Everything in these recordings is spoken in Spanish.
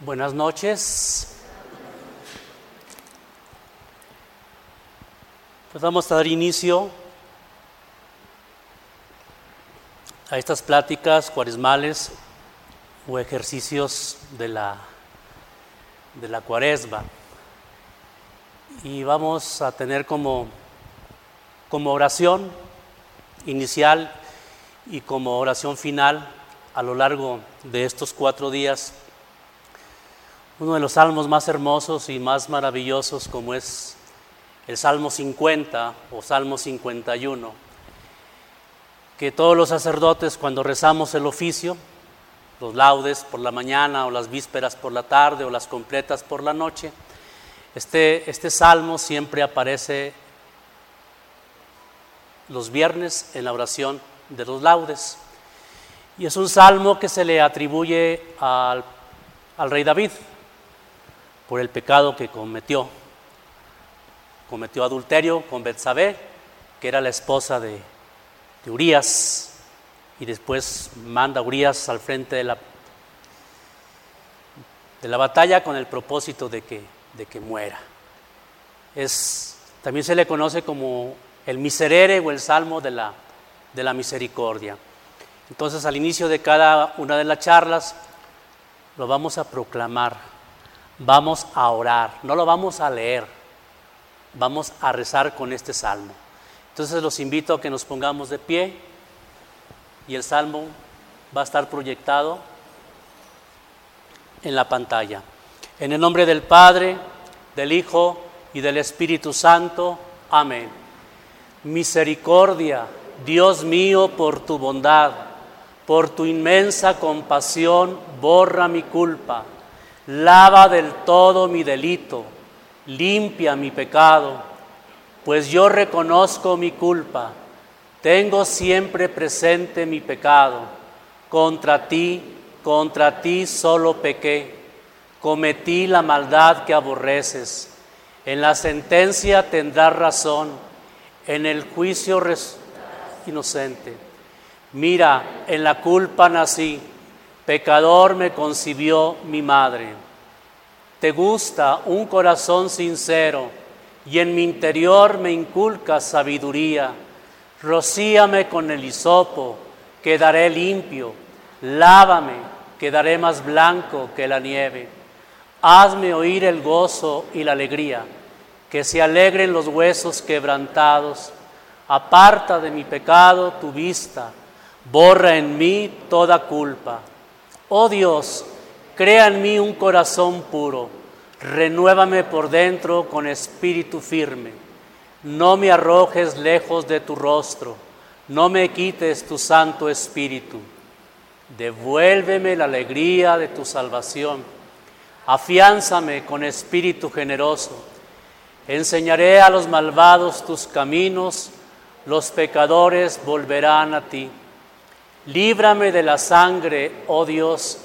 Buenas noches. Pues vamos a dar inicio a estas pláticas cuaresmales o ejercicios de la, de la cuaresma. Y vamos a tener como, como oración inicial y como oración final a lo largo de estos cuatro días uno de los salmos más hermosos y más maravillosos como es el Salmo 50 o Salmo 51, que todos los sacerdotes cuando rezamos el oficio, los laudes por la mañana o las vísperas por la tarde o las completas por la noche, este, este salmo siempre aparece los viernes en la oración de los laudes. Y es un salmo que se le atribuye al, al rey David, por el pecado que cometió. Cometió adulterio con Betsabé, que era la esposa de, Urias, y después manda a Urias al frente de la, de la batalla con el propósito de que, de que muera. Es, también se le conoce como el miserere o el salmo de la, de la misericordia. Entonces al inicio de cada una de las charlas lo vamos a proclamar vamos a orar, no lo vamos a leer, vamos a rezar con este salmo. Entonces los invito a que nos pongamos de pie y el salmo va a estar proyectado en la pantalla. En el nombre del Padre, del Hijo y del Espíritu Santo. Amén. Misericordia, Dios mío, por tu bondad, por tu inmensa compasión, borra mi culpa lava del todo mi delito, limpia mi pecado, pues yo reconozco mi culpa, tengo siempre presente mi pecado, contra ti, contra ti solo pequé, cometí la maldad que aborreces, en la sentencia tendrás razón, en el juicio inocente. Mira, en la culpa nací Pecador me concibió mi madre. Te gusta un corazón sincero y en mi interior me inculcas sabiduría. Rocíame con el hisopo, quedaré limpio. Lávame, quedaré más blanco que la nieve. Hazme oír el gozo y la alegría, que se alegren los huesos quebrantados. Aparta de mi pecado tu vista, borra en mí toda culpa. Oh Dios, crea en mí un corazón puro, renuévame por dentro con espíritu firme. No me arrojes lejos de tu rostro, no me quites tu santo espíritu. Devuélveme la alegría de tu salvación. Afiánzame con espíritu generoso. Enseñaré a los malvados tus caminos, los pecadores volverán a ti. Líbrame de la sangre, oh Dios,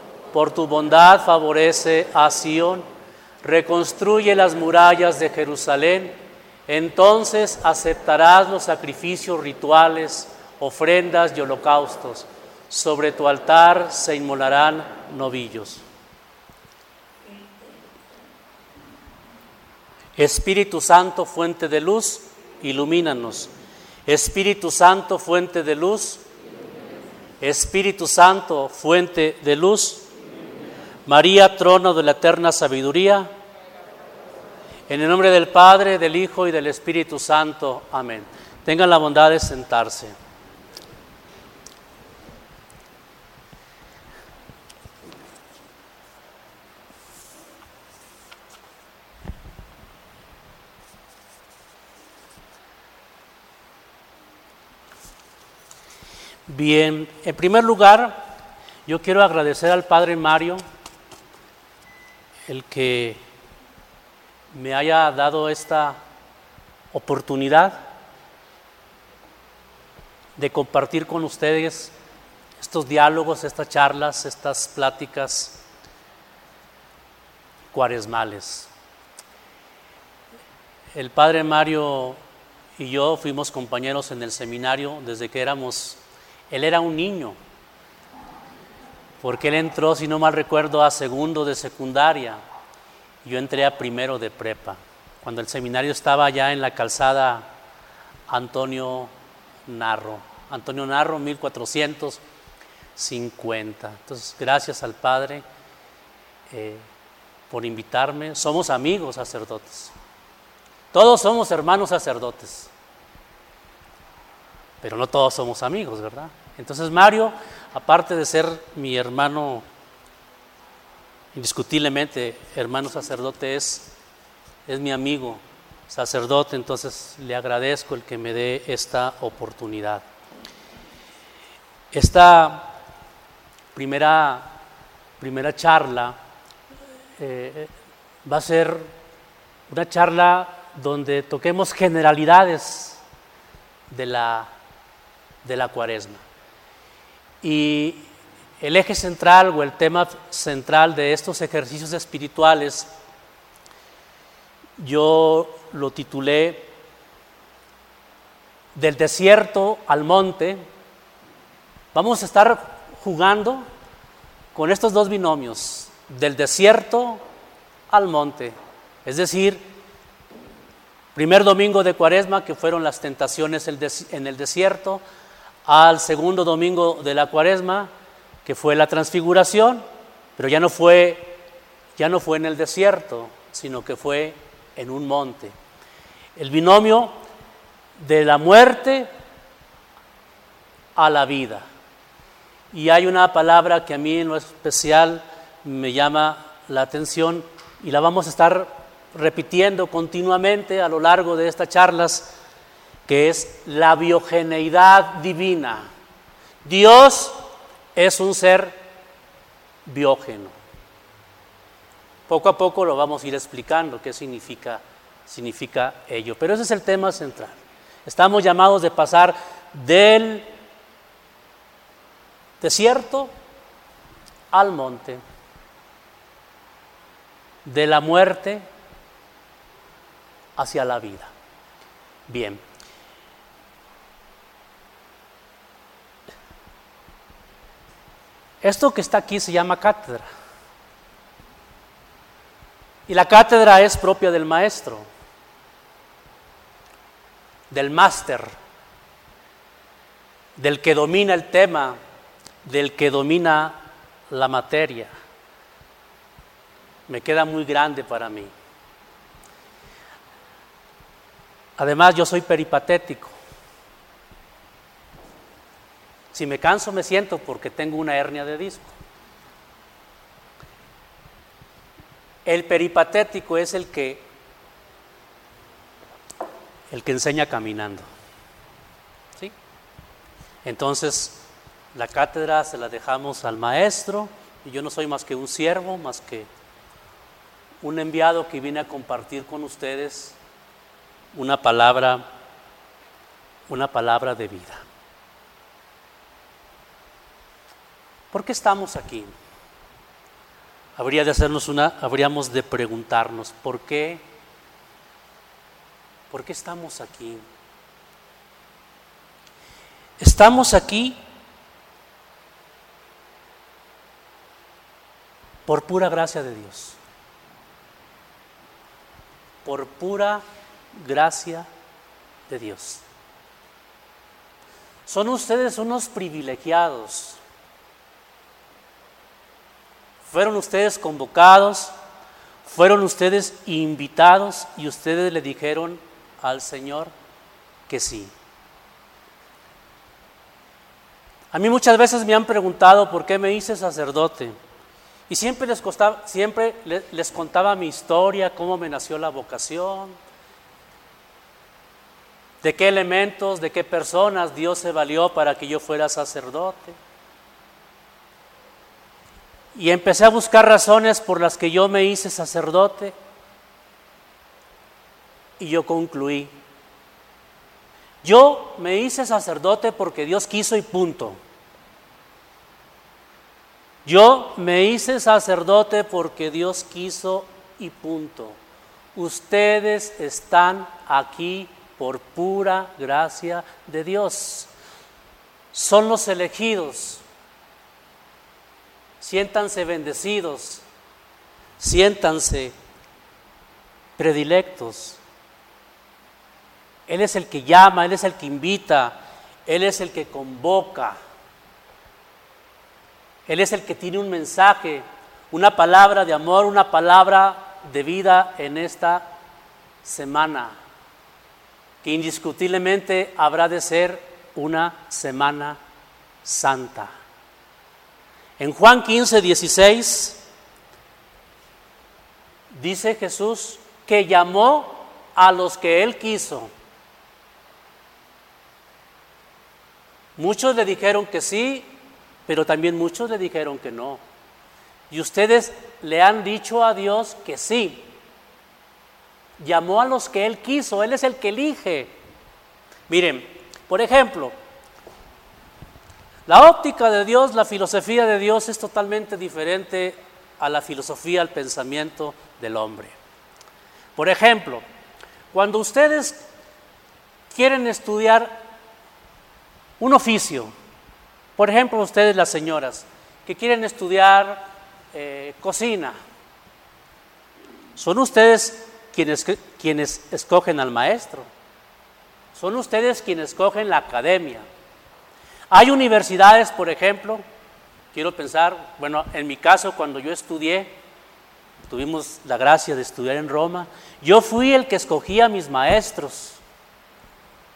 por tu bondad favorece a Sión, reconstruye las murallas de Jerusalén, entonces aceptarás los sacrificios rituales, ofrendas y holocaustos. Sobre tu altar se inmolarán novillos. Espíritu Santo, fuente de luz, ilumínanos. Espíritu Santo, fuente de luz, Espíritu Santo, fuente de luz, María, trono de la eterna sabiduría, en el nombre del Padre, del Hijo y del Espíritu Santo. Amén. Tengan la bondad de sentarse. Bien, en primer lugar, yo quiero agradecer al Padre Mario el que me haya dado esta oportunidad de compartir con ustedes estos diálogos, estas charlas, estas pláticas cuaresmales. El padre Mario y yo fuimos compañeros en el seminario desde que éramos, él era un niño, porque él entró, si no mal recuerdo, a segundo de secundaria, yo entré a primero de prepa, cuando el seminario estaba ya en la calzada Antonio Narro, Antonio Narro 1450. Entonces, gracias al Padre eh, por invitarme. Somos amigos sacerdotes. Todos somos hermanos sacerdotes, pero no todos somos amigos, ¿verdad? Entonces Mario, aparte de ser mi hermano, indiscutiblemente hermano sacerdote, es, es mi amigo sacerdote, entonces le agradezco el que me dé esta oportunidad. Esta primera, primera charla eh, va a ser una charla donde toquemos generalidades de la, de la cuaresma. Y el eje central o el tema central de estos ejercicios espirituales, yo lo titulé Del desierto al monte. Vamos a estar jugando con estos dos binomios, del desierto al monte. Es decir, Primer domingo de cuaresma, que fueron las tentaciones en el desierto, al segundo domingo de la cuaresma, que fue la transfiguración, pero ya no fue, ya no fue en el desierto, sino que fue en un monte. El binomio de la muerte a la vida. Y hay una palabra que a mí en lo especial me llama la atención y la vamos a estar repitiendo continuamente a lo largo de estas charlas, que es la biogeneidad divina. Dios es un ser biógeno. Poco a poco lo vamos a ir explicando qué significa, significa ello, pero ese es el tema central. Estamos llamados de pasar del desierto al monte, de la muerte hacia la vida. Bien. Esto que está aquí se llama cátedra. Y la cátedra es propia del maestro, del máster, del que domina el tema, del que domina la materia. Me queda muy grande para mí. Además, yo soy peripatético. Si me canso, me siento porque tengo una hernia de disco. El peripatético es el que el que enseña caminando. ¿Sí? Entonces, la cátedra se la dejamos al maestro y yo no soy más que un siervo, más que un enviado que viene a compartir con ustedes una palabra, una palabra de vida. ¿Por qué estamos aquí? Habría de hacernos una, habríamos de preguntarnos, ¿por qué? ¿Por qué estamos aquí? Estamos aquí por pura gracia de Dios. Por pura gracia de Dios. Son ustedes unos privilegiados. Fueron ustedes convocados, fueron ustedes invitados y ustedes le dijeron al Señor que sí. A mí muchas veces me han preguntado por qué me hice sacerdote. Y siempre les, siempre les contaba mi historia, cómo me nació la vocación, de qué elementos, de qué personas Dios se valió para que yo fuera sacerdote. Y empecé a buscar razones por las que yo me hice sacerdote. Y yo concluí. Yo me hice sacerdote porque Dios quiso y punto. Yo me hice sacerdote porque Dios quiso y punto. Ustedes están aquí por pura gracia de Dios. Son los elegidos. Siéntanse bendecidos. Siéntanse predilectos. Él es el que llama, Él es el que invita, Él es el que convoca. Él es el que tiene un mensaje, una palabra de amor, una palabra de vida en esta semana que indiscutiblemente habrá de ser una semana santa. En Juan 15, 16 dice Jesús que llamó a los que él quiso. Muchos le dijeron que sí, pero también muchos le dijeron que no. Y ustedes le han dicho a Dios que sí llamó a los que Él quiso, Él es el que elige. Miren, por ejemplo, la óptica de Dios, la filosofía de Dios es totalmente diferente a la filosofía, al pensamiento del hombre. Por ejemplo, cuando ustedes quieren estudiar un oficio, por ejemplo, ustedes las señoras, que quieren estudiar eh, cocina, son ustedes quienes, quienes escogen al maestro. Son ustedes quienes escogen la academia. Hay universidades, por ejemplo, quiero pensar, bueno, en mi caso cuando yo estudié, tuvimos la gracia de estudiar en Roma, yo fui el que escogía a mis maestros.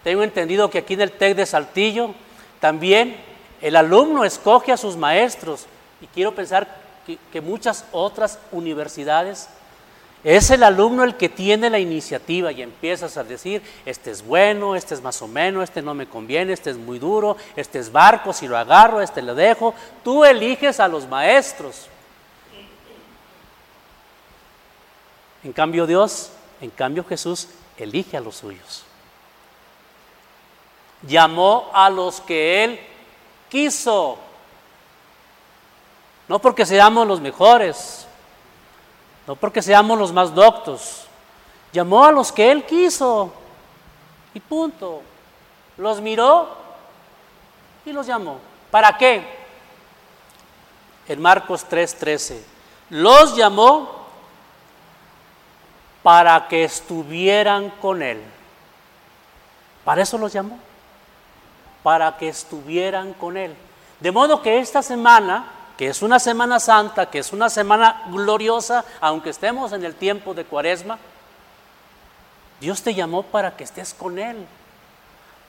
Tengo entendido que aquí en el TEC de Saltillo también el alumno escoge a sus maestros y quiero pensar que, que muchas otras universidades es el alumno el que tiene la iniciativa y empiezas a decir, este es bueno, este es más o menos, este no me conviene, este es muy duro, este es barco, si lo agarro, este lo dejo. Tú eliges a los maestros. En cambio Dios, en cambio Jesús, elige a los suyos. Llamó a los que Él quiso. No porque seamos los mejores, no porque seamos los más doctos. Llamó a los que él quiso y punto. Los miró y los llamó. ¿Para qué? En Marcos 3:13. Los llamó para que estuvieran con él. Para eso los llamó. Para que estuvieran con él. De modo que esta semana que es una Semana Santa, que es una semana gloriosa, aunque estemos en el tiempo de Cuaresma, Dios te llamó para que estés con Él,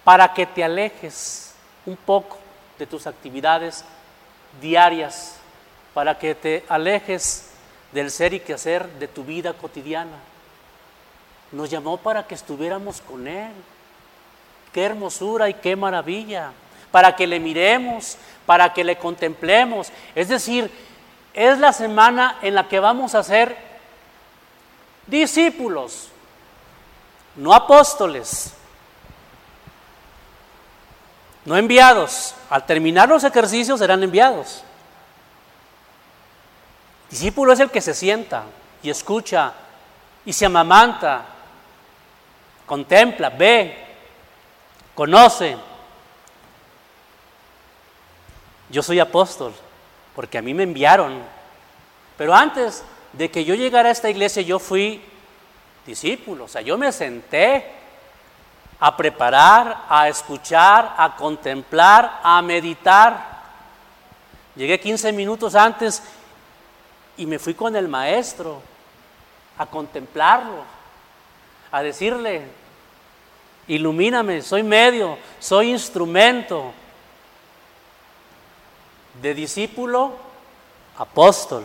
para que te alejes un poco de tus actividades diarias, para que te alejes del ser y quehacer de tu vida cotidiana. Nos llamó para que estuviéramos con Él. Qué hermosura y qué maravilla para que le miremos, para que le contemplemos. Es decir, es la semana en la que vamos a ser discípulos, no apóstoles, no enviados. Al terminar los ejercicios serán enviados. Discípulo es el que se sienta y escucha y se amamanta, contempla, ve, conoce, yo soy apóstol, porque a mí me enviaron. Pero antes de que yo llegara a esta iglesia, yo fui discípulo. O sea, yo me senté a preparar, a escuchar, a contemplar, a meditar. Llegué 15 minutos antes y me fui con el maestro a contemplarlo, a decirle, ilumíname, soy medio, soy instrumento de discípulo, apóstol.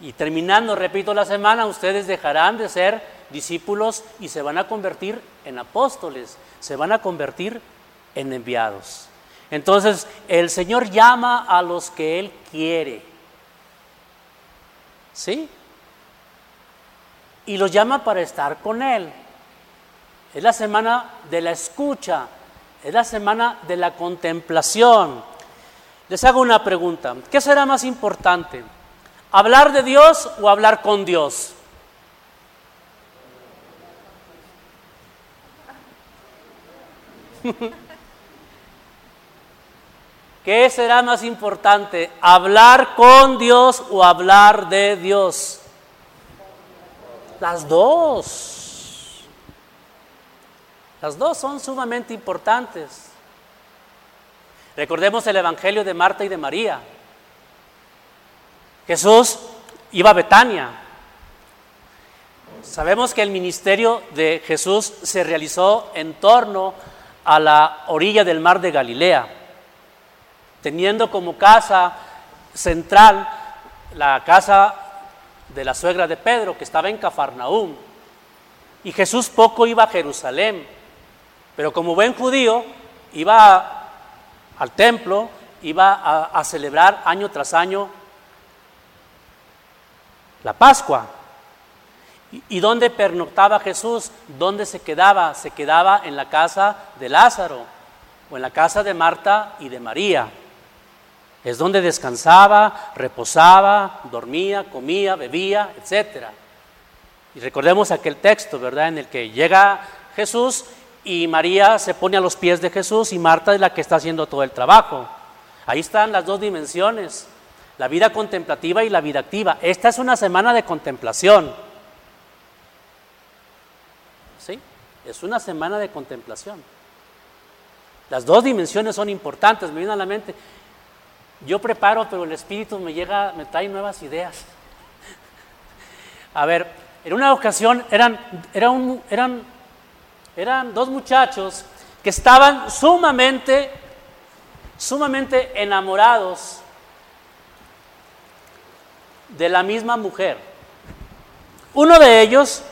Y terminando, repito, la semana, ustedes dejarán de ser discípulos y se van a convertir en apóstoles, se van a convertir en enviados. Entonces, el Señor llama a los que Él quiere. ¿Sí? Y los llama para estar con Él. Es la semana de la escucha, es la semana de la contemplación. Les hago una pregunta. ¿Qué será más importante? ¿Hablar de Dios o hablar con Dios? ¿Qué será más importante? ¿Hablar con Dios o hablar de Dios? Las dos. Las dos son sumamente importantes. Recordemos el Evangelio de Marta y de María. Jesús iba a Betania. Sabemos que el ministerio de Jesús se realizó en torno a la orilla del mar de Galilea, teniendo como casa central la casa de la suegra de Pedro, que estaba en Cafarnaúm. Y Jesús poco iba a Jerusalén, pero como buen judío iba al templo, iba a, celebrar año tras año la Pascua. ¿Y dónde pernoctaba Jesús? ¿Dónde se quedaba? Se quedaba en la casa de Lázaro o en la casa de Marta y de María. Es donde descansaba, reposaba, dormía, comía, bebía, etc. Y recordemos aquel texto, ¿verdad? En el que llega Jesús y María se pone a los pies de Jesús y Marta es la que está haciendo todo el trabajo. Ahí están las dos dimensiones, la vida contemplativa y la vida activa. Esta es una semana de contemplación. Es una semana de contemplación. Las dos dimensiones son importantes, me viene a la mente. Yo preparo, pero el Espíritu me llega, me trae nuevas ideas. A ver, en una ocasión eran, eran, eran dos muchachos que estaban sumamente, sumamente enamorados de la misma mujer. Uno de ellos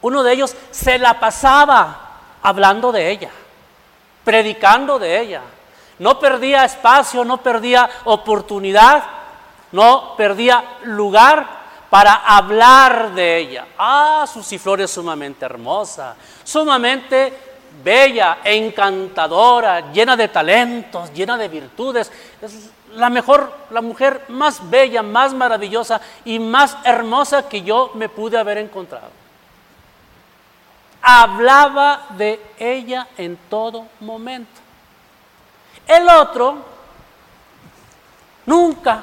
uno de ellos se la pasaba hablando de ella, predicando de ella. No perdía espacio, no perdía oportunidad, no perdía lugar para hablar de ella. Ah, su ciflor es sumamente hermosa, sumamente bella, encantadora, llena de talentos, llena de virtudes. Es la mejor, la mujer más bella, más maravillosa y más hermosa que yo me pude haber encontrado hablaba de ella en todo momento. El otro nunca,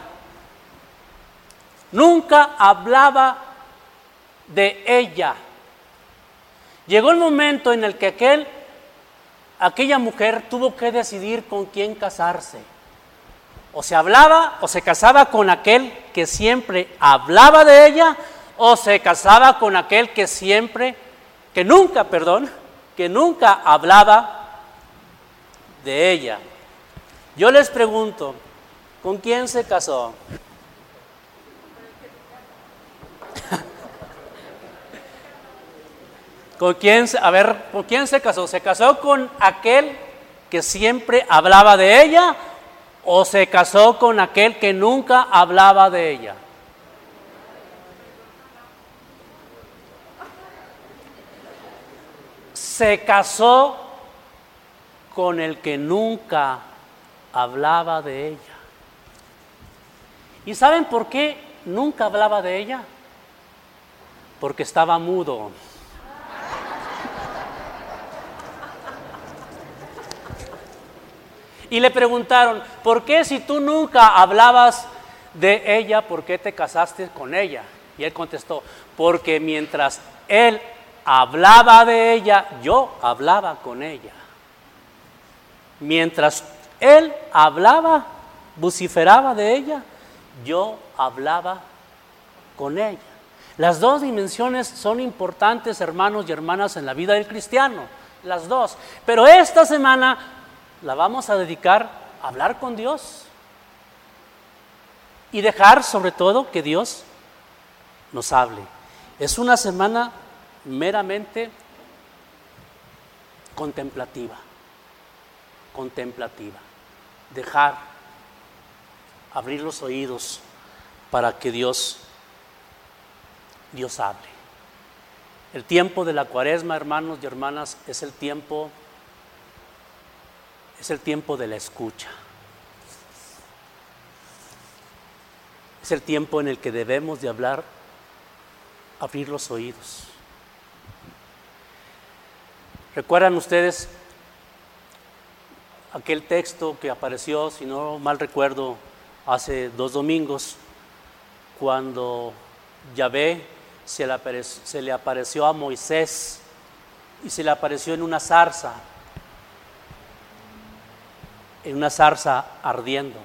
nunca hablaba de ella. Llegó el momento en el que aquel, aquella mujer tuvo que decidir con quién casarse. O se hablaba o se casaba con aquel que siempre hablaba de ella o se casaba con aquel que siempre que nunca, perdón, que nunca hablaba de ella. Yo les pregunto, ¿con quién se casó? ¿Con quién, a ver, ¿con quién se casó? ¿Se casó con aquel que siempre hablaba de ella o se casó con aquel que nunca hablaba de ella? se casó con el que nunca hablaba de ella. ¿Y saben por qué nunca hablaba de ella? Porque estaba mudo. Y le preguntaron, ¿por qué si tú nunca hablabas de ella, por qué te casaste con ella? Y él contestó, porque mientras él hablaba de ella, yo hablaba con ella. Mientras él hablaba, vociferaba de ella, yo hablaba con ella. Las dos dimensiones son importantes, hermanos y hermanas, en la vida del cristiano, las dos. Pero esta semana la vamos a dedicar a hablar con Dios y dejar sobre todo que Dios nos hable. Es una semana meramente contemplativa, contemplativa. dejar abrir los oídos para que Dios Dios hable. El tiempo de la Cuaresma, hermanos y hermanas, es el tiempo es el tiempo de la escucha. Es el tiempo en el que debemos de hablar, abrir los oídos. ¿Recuerdan ustedes aquel texto que apareció, si no mal recuerdo, hace dos domingos, cuando Yahvé se le, apareció, se le apareció a Moisés y se le apareció en una zarza, en una zarza ardiendo.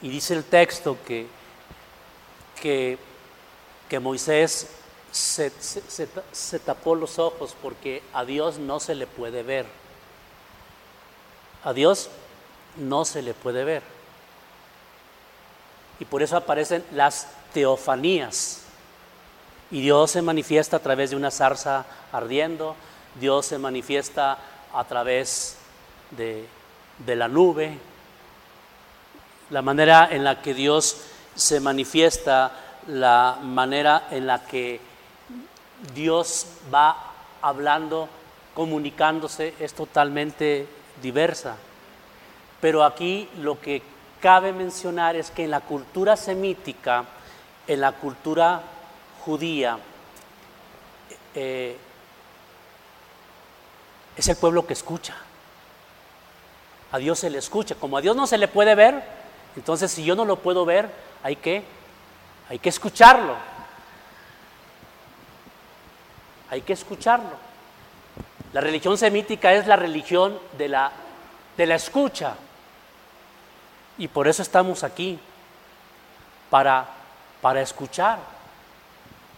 Y dice el texto que, que, que Moisés se, se, tapó los ojos porque a Dios no se le puede ver. A Dios no se le puede ver. Y por eso aparecen las teofanías. Y Dios se manifiesta a través de una zarza ardiendo, Dios se manifiesta a través de, de la nube. La manera en la que Dios se manifiesta, la manera en la que Dios va hablando, comunicándose, es totalmente diversa. Pero aquí lo que cabe mencionar es que en la cultura semítica, en la cultura judía, eh, es el pueblo que escucha. A Dios se le escucha. Como a Dios no se le puede ver, entonces si yo no lo puedo ver, hay que, hay que escucharlo. Hay que escucharlo. La religión semítica es la religión de la, de la escucha. Y por eso estamos aquí, para, para escuchar,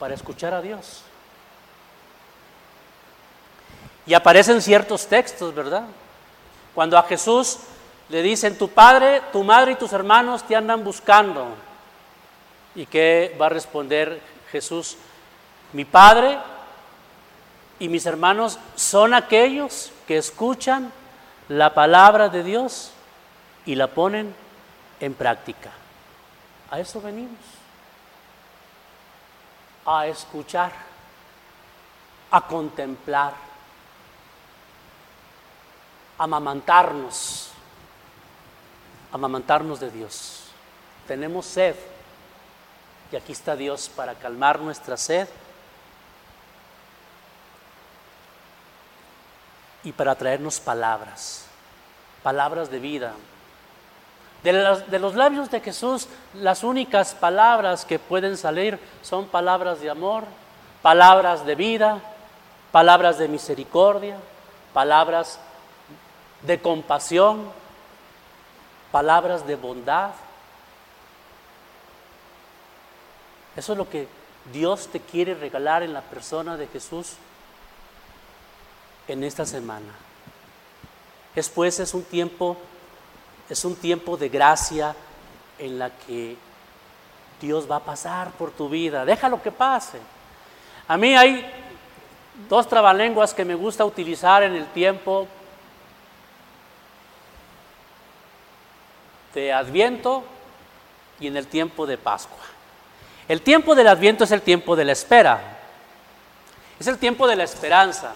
para escuchar a Dios. Y aparecen ciertos textos, ¿verdad? Cuando a Jesús le dicen, tu padre, tu madre y tus hermanos te andan buscando. ¿Y qué va a responder Jesús? Mi padre y mis hermanos son aquellos que escuchan la palabra de Dios y la ponen en práctica. A eso venimos. A escuchar, a contemplar, amamantarnos, amamantarnos de Dios. Tenemos sed y aquí está Dios para calmar nuestra sed y para traernos palabras, palabras de vida. De de los, labios de Jesús, las únicas palabras que pueden salir son palabras de amor, palabras de vida, palabras de misericordia, palabras de compasión, palabras de bondad. Eso es lo que Dios te quiere regalar en la persona de Jesús en esta semana. Después es un tiempo, es un tiempo de gracia en la que Dios va a pasar por tu vida. Déjalo que pase. A mí hay dos trabalenguas que me gusta utilizar en el tiempo de Adviento y en el tiempo de Pascua. El tiempo del Adviento es el tiempo de la espera. Es el tiempo de la esperanza.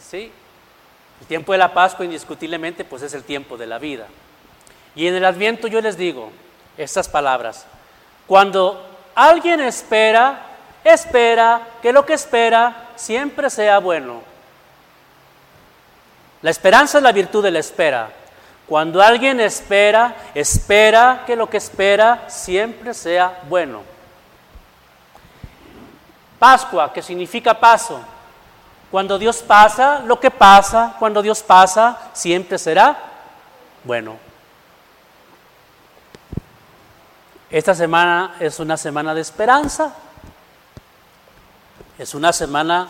¿sí? El tiempo de la Pascua indiscutiblemente pues es el tiempo de la vida. Y en el Adviento yo les digo estas palabras. Cuando alguien espera, espera que lo que espera siempre sea bueno. La esperanza es la virtud de la espera. Cuando alguien espera, espera que lo que espera siempre sea bueno. Pascua, que significa paso, cuando Dios pasa, lo que pasa, cuando Dios pasa, siempre será bueno. Esta semana es una semana de esperanza, es una semana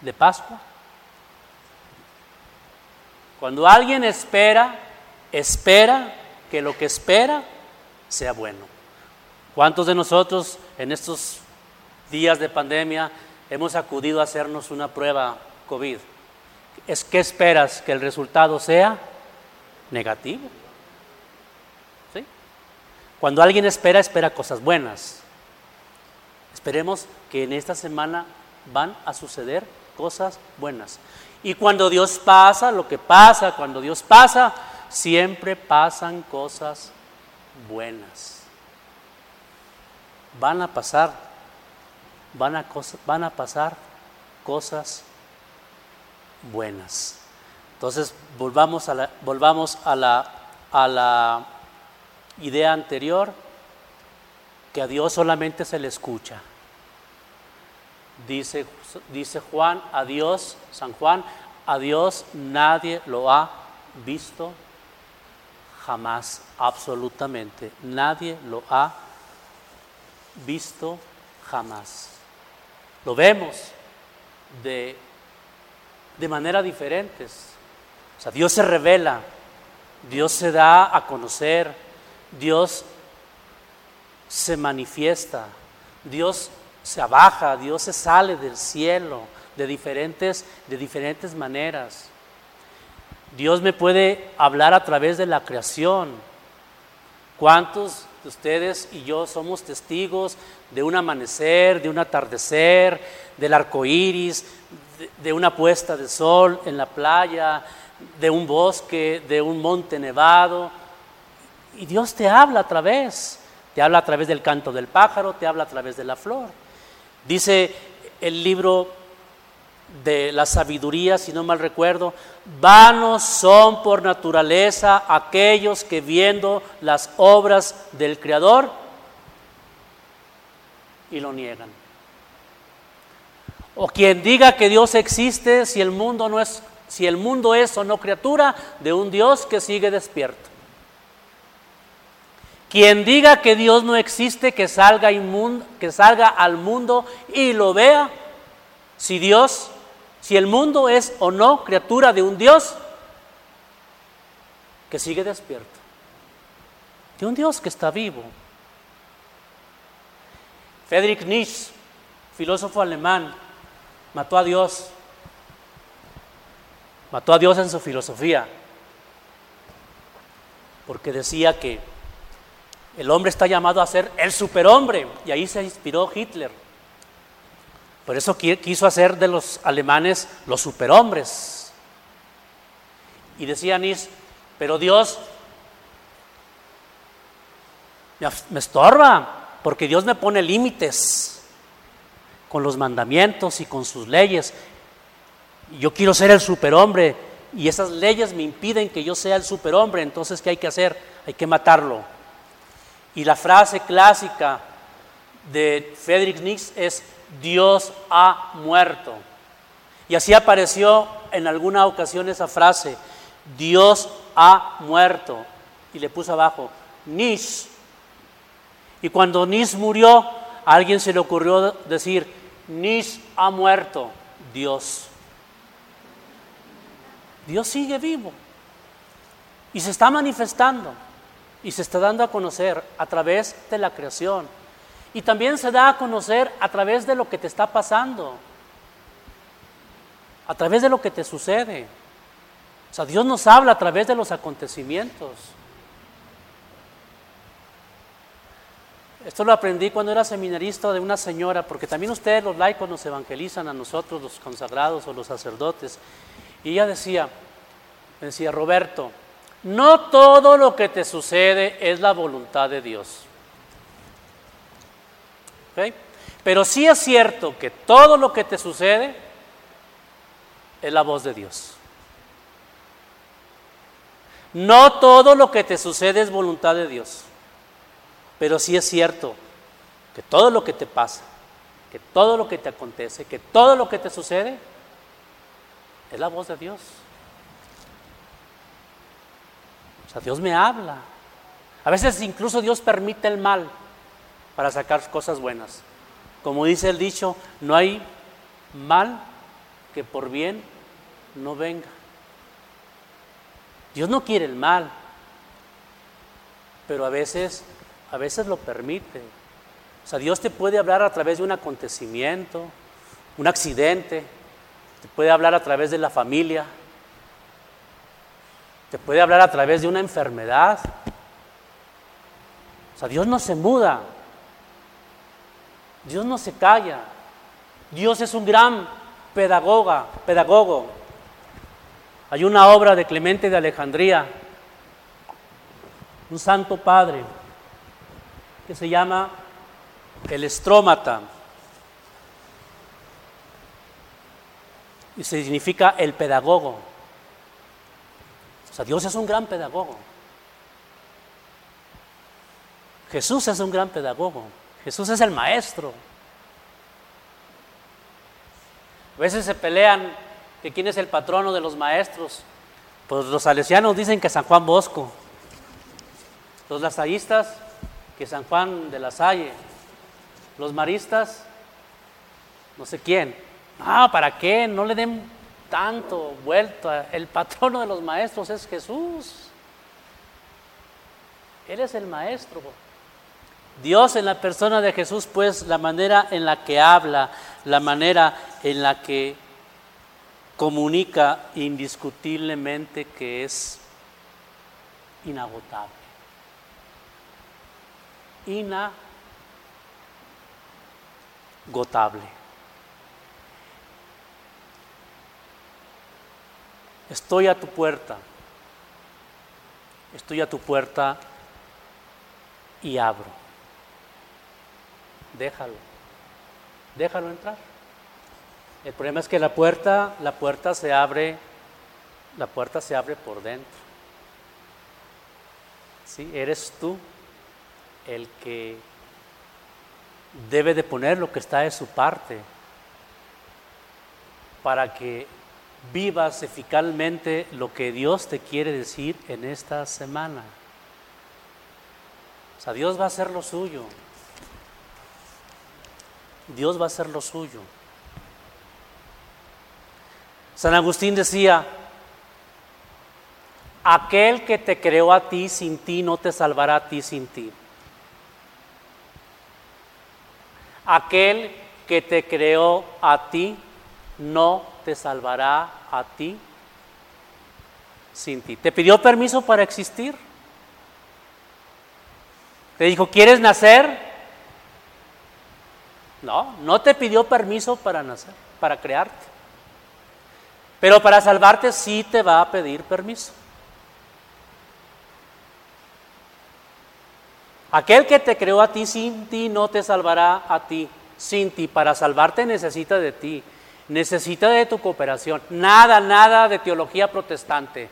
de Pascua. Cuando alguien espera, espera que lo que espera sea bueno. ¿Cuántos de nosotros en estos días de pandemia hemos acudido a hacernos una prueba COVID. es que esperas que el resultado sea negativo. ¿Sí? Cuando alguien espera, espera cosas buenas. Esperemos que en esta semana van a suceder cosas buenas. Y cuando Dios pasa, lo que pasa, cuando Dios pasa, siempre pasan cosas buenas. Van a pasar, van a, van a pasar cosas buenas. Entonces, volvamos a la, volvamos a la, a la idea anterior, que a Dios solamente se le escucha. Dice, dice Juan, a Dios, San Juan, a Dios nadie lo ha visto jamás, absolutamente. Nadie lo ha visto jamás. Lo vemos de, de manera diferentes. O sea, Dios se revela, Dios se da a conocer, Dios se manifiesta, Dios se abaja, Dios se sale del cielo de diferentes, de diferentes maneras. Dios me puede hablar a través de la creación. ¿Cuántos de ustedes y yo somos testigos de un amanecer, de un atardecer, del arco iris, de, de una puesta de sol en la playa, de un bosque, de un monte nevado? Y Dios te habla a través, te habla a través del canto del pájaro, te habla a través de la flor. Dice el libro de la sabiduría, si no mal recuerdo, vanos son por naturaleza aquellos que viendo las obras del Creador y lo niegan. O quien diga que Dios existe si el mundo no es si el mundo es o no criatura de un Dios que sigue despierto. Quien diga que Dios no existe, que salga, que salga al mundo y lo vea. Si Dios, si el mundo es o no criatura de un Dios que sigue despierto, de un Dios que está vivo. Friedrich Nietzsche, filósofo alemán, mató a Dios. Mató a Dios en su filosofía, porque decía que el hombre está llamado a ser el superhombre y ahí se inspiró Hitler. Por eso quiso hacer de los alemanes los superhombres. Y decía Nis, pero Dios me estorba, porque Dios me pone límites con los mandamientos y con sus leyes. Yo quiero ser el superhombre y esas leyes me impiden que yo sea el superhombre, entonces ¿qué hay que hacer? Hay que matarlo. Y la frase clásica de Friedrich Nietzsche es Dios ha muerto. Y así apareció en alguna ocasión esa frase, Dios ha muerto. Y le puso abajo, Nietzsche. Y cuando Nietzsche murió, a alguien se le ocurrió decir, Nietzsche ha muerto, Dios. Dios sigue vivo y se está manifestando y se está dando a conocer a través de la creación. Y también se da a conocer a través de lo que te está pasando, a través de lo que te sucede. O sea, Dios nos habla a través de los acontecimientos. Esto lo aprendí cuando era seminarista de una señora, porque también ustedes los laicos nos evangelizan a nosotros, los consagrados o los sacerdotes. Y ella decía, decía, Roberto, no todo lo que te sucede es la voluntad de Dios. Pero sí es cierto que todo lo que te sucede es la voz de Dios. No todo lo que te sucede es voluntad de Dios. Pero sí es cierto que todo lo que te pasa, que todo lo que te acontece, que todo lo que te sucede es la voz de Dios. Dios me habla. A veces incluso Dios permite el mal para sacar cosas buenas. Como dice el dicho, no hay mal que por bien no venga. Dios no quiere el mal, pero a veces, a veces lo permite. O sea, Dios te puede hablar a través de un acontecimiento, un accidente, te puede hablar a través de la familia, te puede hablar a través de una enfermedad. O sea, Dios no se muda, Dios no se calla, Dios es un gran pedagoga, pedagogo. Hay una obra de Clemente de Alejandría, un santo padre, que se llama El Estrómata. Y significa el pedagogo. O sea, Dios es un gran pedagogo. Jesús es un gran pedagogo. Jesús es el maestro. A veces se pelean que quién es el patrono de los maestros. Pues los salesianos dicen que San Juan Bosco. Los lasallistas que San Juan de la Salle. Los maristas, no sé quién. Ah, ¿para qué? No le den tanto vuelta. El patrono de los maestros es Jesús. Él es el maestro. Dios en la persona de Jesús, pues la manera en la que habla, la manera en la que comunica indiscutiblemente que es inagotable. Inagotable. Estoy a tu puerta. Estoy a tu puerta y abro. Déjalo. Déjalo entrar. El problema es que la puerta, la puerta se abre, la puerta se abre por dentro. ¿Sí? Eres tú el que debe de poner lo que está de su parte para que vivas eficazmente lo que Dios te quiere decir en esta semana. O sea, Dios va a hacer lo suyo. Dios va a hacer lo suyo. San Agustín decía, aquel que te creó a ti sin ti no te salvará a ti sin ti. Aquel que te creó a ti no te salvará a ti sin ti. ¿Te pidió permiso para existir? ¿Te dijo, ¿quieres nacer? No, no te pidió permiso para nacer, para crearte. Pero para salvarte sí te va a pedir permiso. Aquel que te creó a ti sin ti no te salvará a ti sin ti. Para salvarte necesita de ti necesita de tu cooperación. Nada, nada de teología protestante.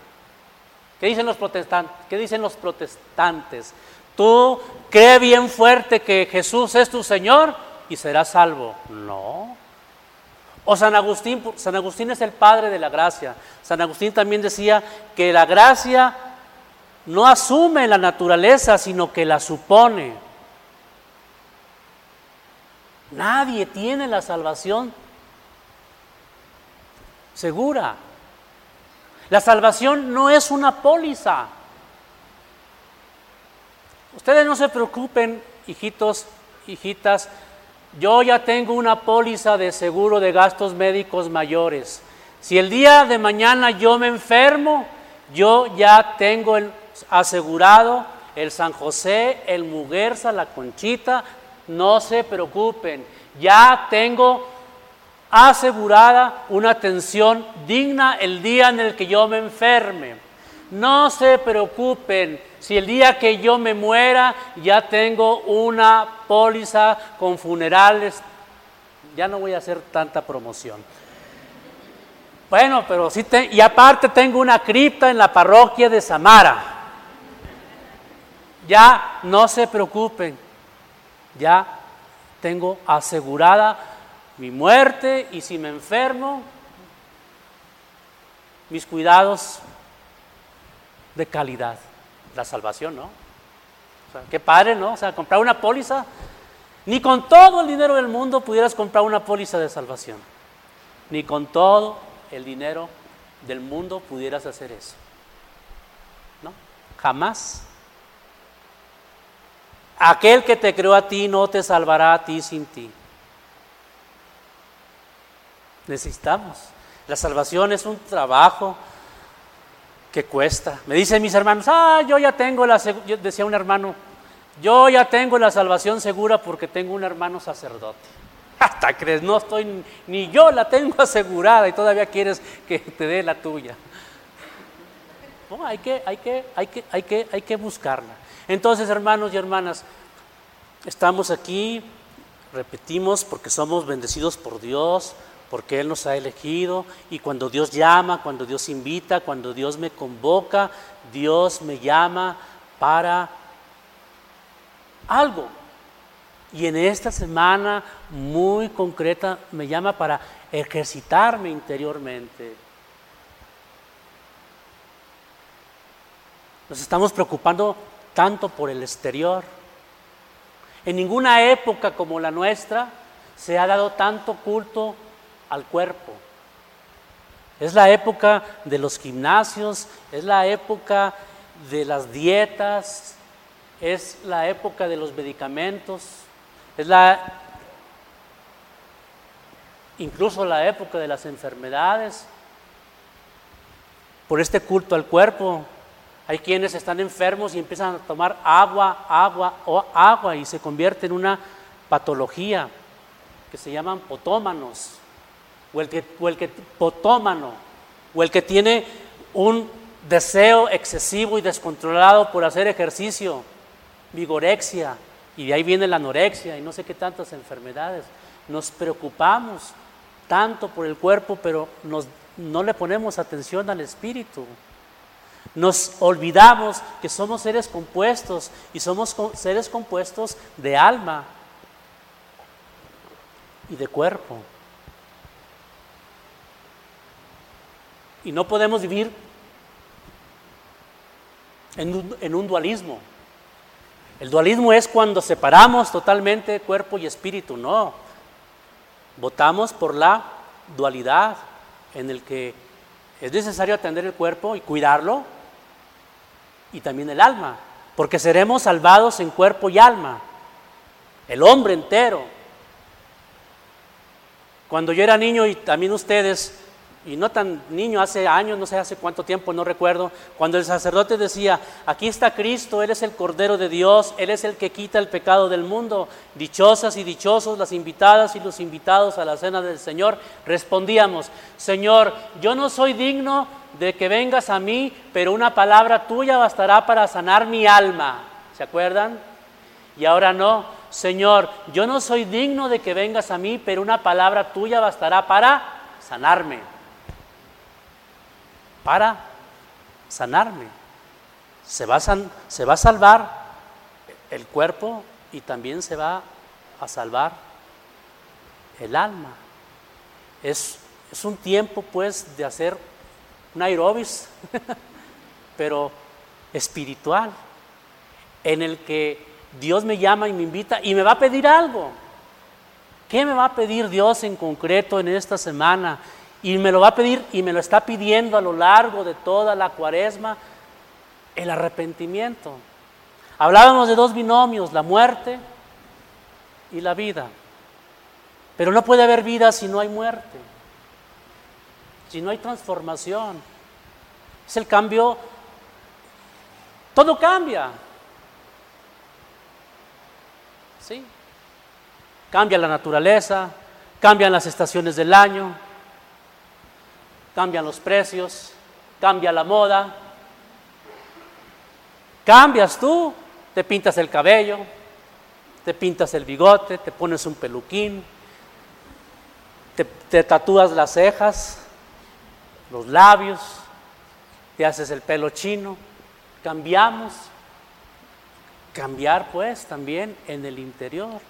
¿Qué dicen los protestantes? ¿Qué dicen los protestantes? Tú cree bien fuerte que Jesús es tu Señor y serás salvo. No. O San Agustín, San Agustín es el padre de la gracia. San Agustín también decía que la gracia no asume la naturaleza, sino que la supone. Nadie tiene la salvación segura. La salvación no es una póliza. Ustedes no se preocupen, hijitos, hijitas, yo ya tengo una póliza de seguro de gastos médicos mayores. Si el día de mañana yo me enfermo, yo ya tengo asegurado el San José, el Muguerza, la Conchita, no se preocupen, ya tengo asegurada una atención digna el día en el que yo me enferme. No se preocupen, si el día que yo me muera ya tengo una póliza con funerales, ya no voy a hacer tanta promoción. Bueno, pero sí, y aparte tengo una cripta en la parroquia de Samara. Ya no se preocupen, ya tengo asegurada mi muerte y si me enfermo, mis cuidados de calidad. La salvación, ¿no? O qué padre, ¿no? O sea, comprar una póliza. Ni con todo el dinero del mundo pudieras comprar una póliza de salvación. Ni con todo el dinero del mundo pudieras hacer eso. ¿No? Jamás. Aquel que te creó a ti no te salvará a ti sin ti. Necesitamos. La salvación es un trabajo que cuesta. Me dicen mis hermanos, ah, yo ya tengo la, yo decía un hermano, yo ya tengo la salvación segura porque tengo un hermano sacerdote. Hasta crees, no estoy, ni yo la tengo asegurada y todavía quieres que te dé la tuya. No, hay que, hay que, hay que, hay que, hay que buscarla. Entonces, hermanos y hermanas, estamos aquí, repetimos, porque somos bendecidos por Dios, porque Él nos ha elegido y cuando Dios llama, cuando Dios invita, cuando Dios me convoca, Dios me llama para algo. Y en esta semana muy concreta me llama para ejercitarme interiormente. Nos estamos preocupando tanto por el exterior. En ninguna época como la nuestra se ha dado tanto culto al cuerpo. Es la época de los gimnasios, es la época de las dietas, es la época de los medicamentos, es la incluso la época de las enfermedades. Por este culto al cuerpo, hay quienes están enfermos y empiezan a tomar agua, agua o agua y se convierte en una patología que se llaman potómanos o el que, o el que potómano, o el que tiene un deseo excesivo y descontrolado por hacer ejercicio, vigorexia, y de ahí viene la anorexia y no sé qué tantas enfermedades. Nos preocupamos tanto por el cuerpo, pero no le ponemos atención al espíritu. Nos olvidamos que somos seres compuestos y somos seres compuestos de alma y de cuerpo. Y no podemos vivir en un, dualismo. El dualismo es cuando separamos totalmente cuerpo y espíritu. No. Votamos por la dualidad en el que es necesario atender el cuerpo y cuidarlo y también el alma, porque seremos salvados en cuerpo y alma, el hombre entero. Cuando yo era niño y también ustedes, y no tan niño, hace años, no sé hace cuánto tiempo, no recuerdo, cuando el sacerdote decía, aquí está Cristo, Él es el Cordero de Dios, Él es el que quita el pecado del mundo, dichosas y dichosos las invitadas y los invitados a la cena del Señor, respondíamos, Señor, yo no soy digno de que vengas a mí, pero una palabra tuya bastará para sanar mi alma, ¿se acuerdan? Y ahora no, Señor, yo no soy digno de que vengas a mí, pero una palabra tuya bastará para sanarme para sanarme. Se va a, se va a salvar el cuerpo y también se va a salvar el alma. Es, es un tiempo pues de hacer un aerobis, pero espiritual, en el que Dios me llama y me invita y me va a pedir algo. ¿Qué me va a pedir Dios en concreto en esta semana? Y me lo va a pedir y me lo está pidiendo a lo largo de toda la cuaresma el arrepentimiento. Hablábamos de dos binomios, la muerte y la vida. Pero no puede haber vida si no hay muerte, si no hay transformación. Es el cambio, todo cambia. ¿Sí? Cambia la naturaleza, cambian las estaciones del año, cambian los precios, cambia la moda, cambias tú, te pintas el cabello, te pintas el bigote, te pones un peluquín, te, tatúas las cejas, los labios, te haces el pelo chino, cambiamos, cambiar pues también en el interior.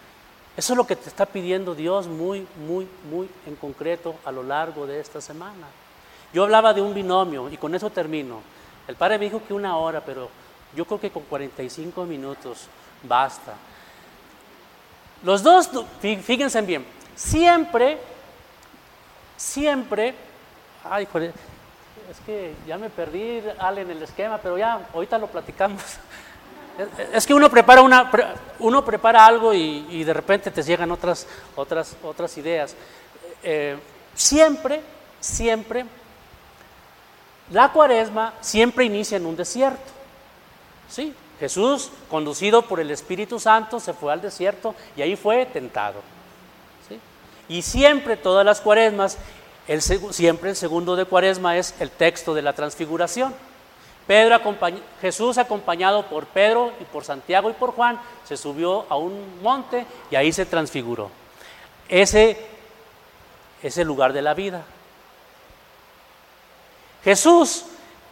Eso es lo que te está pidiendo Dios muy, muy, muy en concreto a lo largo de esta semana. Yo hablaba de un binomio y con eso termino. El padre me dijo que una hora, pero yo creo que con 45 minutos basta. Los dos, fíjense bien, siempre, siempre, ay, es que ya me perdí, Ale, en el esquema, pero ya, ahorita lo platicamos. Es que uno prepara, una, uno prepara algo y, de repente te llegan otras, otras, otras ideas. Eh, siempre siempre, la cuaresma siempre inicia en un desierto. ¿Sí? Jesús, conducido por el Espíritu Santo, se fue al desierto y ahí fue tentado. ¿Sí? Y siempre, todas las cuaresmas, el, siempre el segundo de cuaresma es el texto de la transfiguración. Pedro Jesús acompañado por Pedro y por Santiago y por Juan se subió a un monte y ahí se transfiguró. Ese es el lugar de la vida. Jesús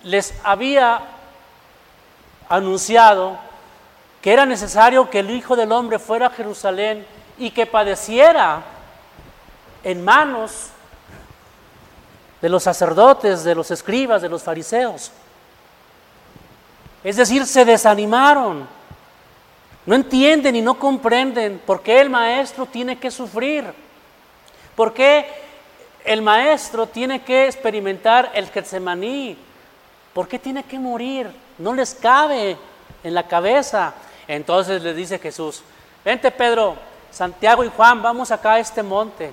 les había anunciado que era necesario que el Hijo del Hombre fuera a Jerusalén y que padeciera en manos de los sacerdotes, de los escribas, de los fariseos. Es decir, se desanimaron. No entienden y no comprenden por qué el maestro tiene que sufrir. ¿Por qué el maestro tiene que experimentar el Getsemaní? ¿Por qué tiene que morir? No les cabe en la cabeza. Entonces les dice Jesús, vente Pedro, Santiago y Juan, vamos acá a este monte.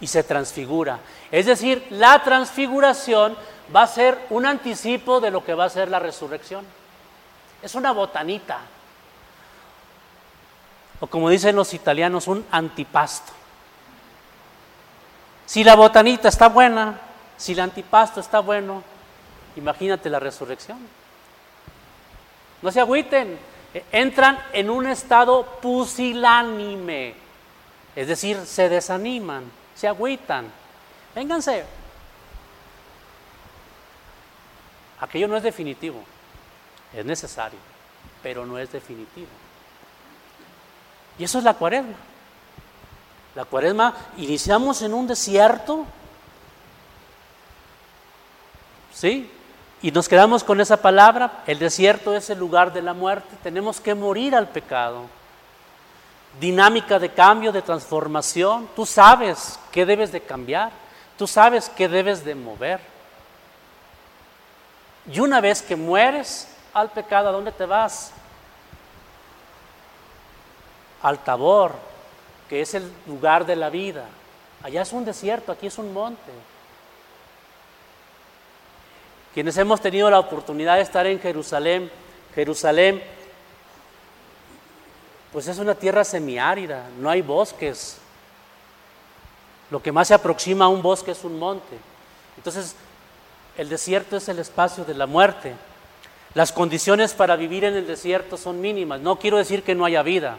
Y se transfigura. Es decir, la transfiguración va a ser un anticipo de lo que va a ser la resurrección. Es una botanita. O como dicen los italianos, un antipasto. Si la botanita está buena, si el antipasto está bueno, imagínate la resurrección. No se agüiten, e, entran en un estado pusilánime, es decir, se desaniman, se agüitan. Vénganse, Aquello no es definitivo, es necesario, pero no es definitivo. Y eso es la cuaresma. La cuaresma iniciamos en un desierto, ¿sí? Y nos quedamos con esa palabra, el desierto es el lugar de la muerte, tenemos que morir al pecado. Dinámica de cambio, de transformación, tú sabes qué debes de cambiar, tú sabes qué debes de mover. Y una vez que mueres al pecado, ¿a dónde te vas? Al Tabor, que es el lugar de la vida. Allá es un desierto, aquí es un monte. Quienes hemos tenido la oportunidad de estar en Jerusalén, Jerusalén, pues es una tierra semiárida, no hay bosques. Lo que más se aproxima a un bosque es un monte. Entonces, el desierto es el espacio de la muerte. Las condiciones para vivir en el desierto son mínimas. No quiero decir que no haya vida.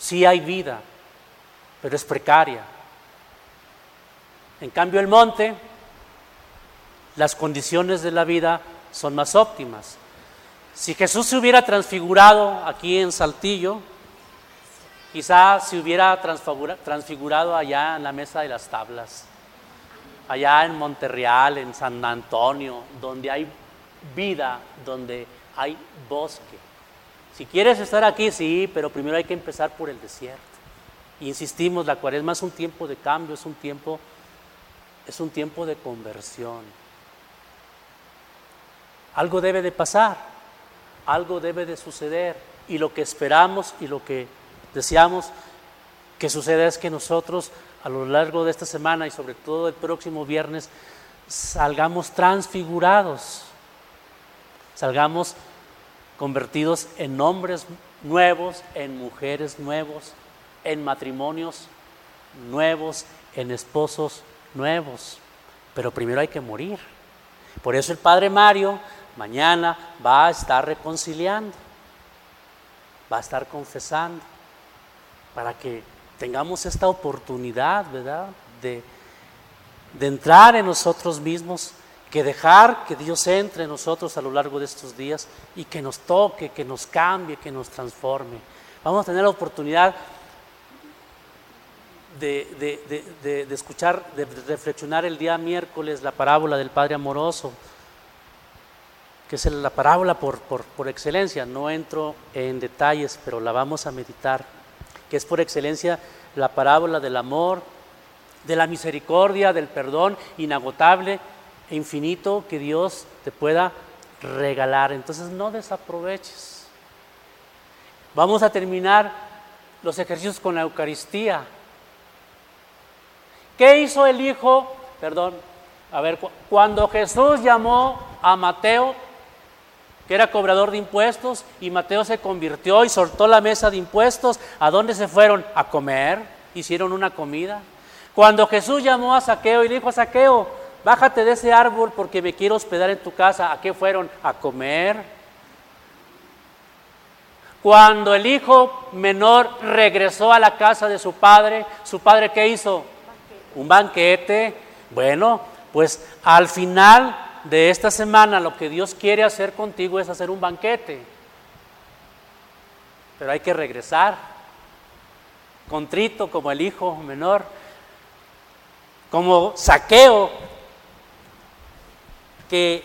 Sí hay vida, pero es precaria. En cambio el monte, las condiciones de la vida son más óptimas. Si Jesús se hubiera transfigurado aquí en Saltillo, quizá se hubiera transfigurado allá en la mesa de las tablas allá en Monterreal, en San Antonio, donde hay vida, donde hay bosque. Si quieres estar aquí, sí, pero primero hay que empezar por el desierto. insistimos, la cuaresma es un tiempo de cambio, es un tiempo, es un tiempo de conversión. Algo debe de pasar, algo debe de suceder y lo que esperamos y lo que deseamos que suceda es que nosotros a lo largo de esta semana y sobre todo el próximo viernes salgamos transfigurados, salgamos convertidos en hombres nuevos, en mujeres nuevos, en matrimonios nuevos, en esposos nuevos. Pero primero hay que morir. Por eso el Padre Mario mañana va a estar reconciliando, va a estar confesando, para que tengamos esta oportunidad, ¿verdad? De, de entrar en nosotros mismos, que dejar que Dios entre en nosotros a lo largo de estos días y que nos toque, que nos cambie, que nos transforme. Vamos a tener la oportunidad de, de, escuchar, de reflexionar el día miércoles la parábola del Padre Amoroso, que es la parábola por, por, por excelencia. No entro en detalles, pero la vamos a meditar que es por excelencia la parábola del amor, de la misericordia, del perdón inagotable infinito que Dios te pueda regalar. Entonces no desaproveches. Vamos a terminar los ejercicios con la Eucaristía. ¿Qué hizo el hijo? Perdón, a ver, cuando Jesús llamó a Mateo, que era cobrador de impuestos, y Mateo se convirtió y soltó la mesa de impuestos, ¿a dónde se fueron? A comer, hicieron una comida. Cuando Jesús llamó a Saqueo y dijo a Saqueo, bájate de ese árbol porque me quiero hospedar en tu casa, ¿a qué fueron? A comer. Cuando el hijo menor regresó a la casa de su padre, ¿su padre qué hizo? Un banquete. Bueno, pues al final de esta semana lo que Dios quiere hacer contigo es hacer un banquete. Pero hay que regresar, contrito como el hijo menor, como saqueo, que,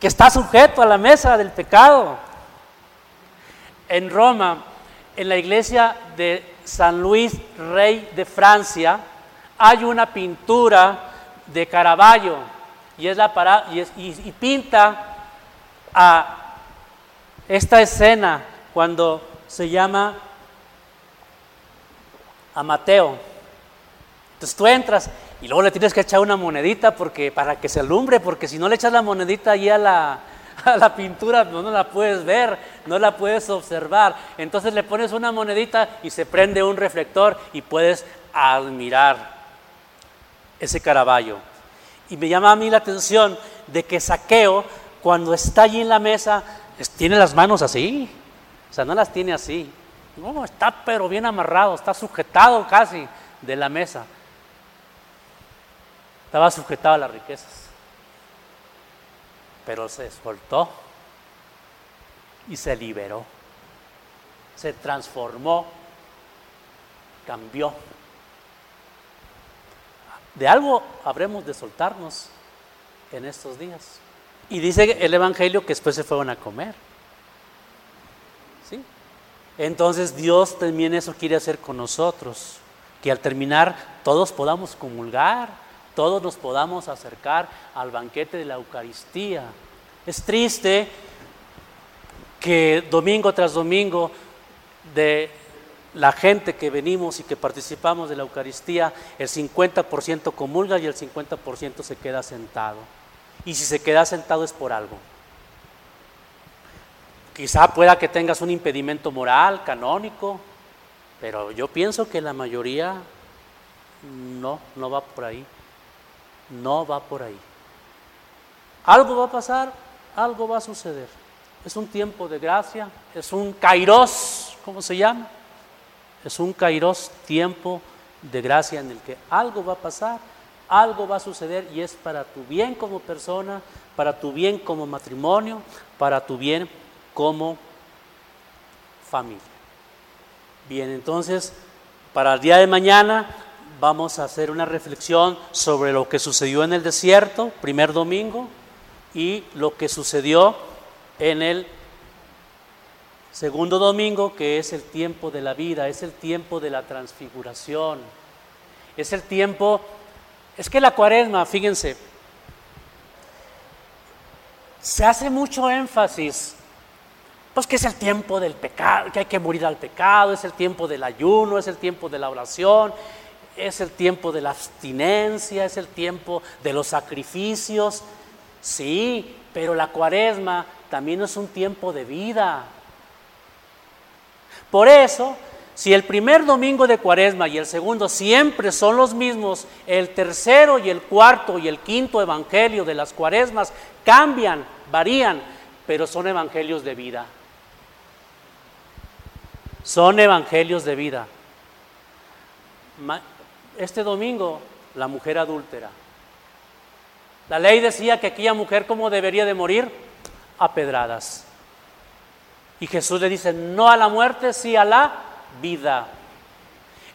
que está sujeto a la mesa del pecado en Roma, en la iglesia de San Luis Rey de Francia, hay una pintura de Caravaggio y, es la para, y, pinta a esta escena cuando se llama a Mateo. Entonces tú entras y luego le tienes que echar una monedita porque para que se alumbre, porque si no le echas la monedita ahí a la, la pintura no, no la puedes ver, no la puedes observar. Entonces le pones una monedita y se prende un reflector y puedes admirar ese caraballo. Y me llama a mí la atención de que Saqueo, cuando está allí en la mesa, tiene las manos así. O sea, no las tiene así. No, está pero bien amarrado, está sujetado casi de la mesa. Estaba sujetado a las riquezas pero se soltó y se liberó, se transformó, cambió. De algo habremos de soltarnos en estos días. Y dice el Evangelio que después se fueron a comer. ¿Sí? Entonces Dios también eso quiere hacer con nosotros, que al terminar todos podamos comulgar todos nos podamos acercar al banquete de la Eucaristía. Es triste que domingo tras domingo de la gente que venimos y que participamos de la Eucaristía, el 50% comulga y el 50% se queda sentado. Y si se queda sentado es por algo. Quizá pueda que tengas un impedimento moral, canónico, pero yo pienso que la mayoría no, no va por ahí. No va por ahí. Algo va a pasar, algo va a suceder. Es un tiempo de gracia, es un kairos, ¿cómo se llama? Es un kairos, tiempo de gracia en el que algo va a pasar, algo va a suceder y es para tu bien como persona, para tu bien como matrimonio, para tu bien como familia. Bien, entonces, para el día de mañana vamos a hacer una reflexión sobre lo que sucedió en el desierto, primer domingo, y lo que sucedió en el segundo domingo, que es el tiempo de la vida, es el tiempo de la transfiguración, es el tiempo, es que la cuaresma, fíjense, se hace mucho énfasis, pues que es el tiempo del pecado, que hay que morir al pecado, es el tiempo del ayuno, es el tiempo de la oración, es el tiempo de la abstinencia, es el tiempo de los sacrificios. Sí, pero la cuaresma también es un tiempo de vida. Por eso, si el primer domingo de cuaresma y el segundo siempre son los mismos, el tercero y el cuarto y el quinto evangelio de las cuaresmas cambian, varían, pero son evangelios de vida. Son evangelios de vida este domingo la mujer adúltera. La ley decía que aquella mujer como debería de morir a pedradas. Y Jesús le dice, no a la muerte, sí a la vida.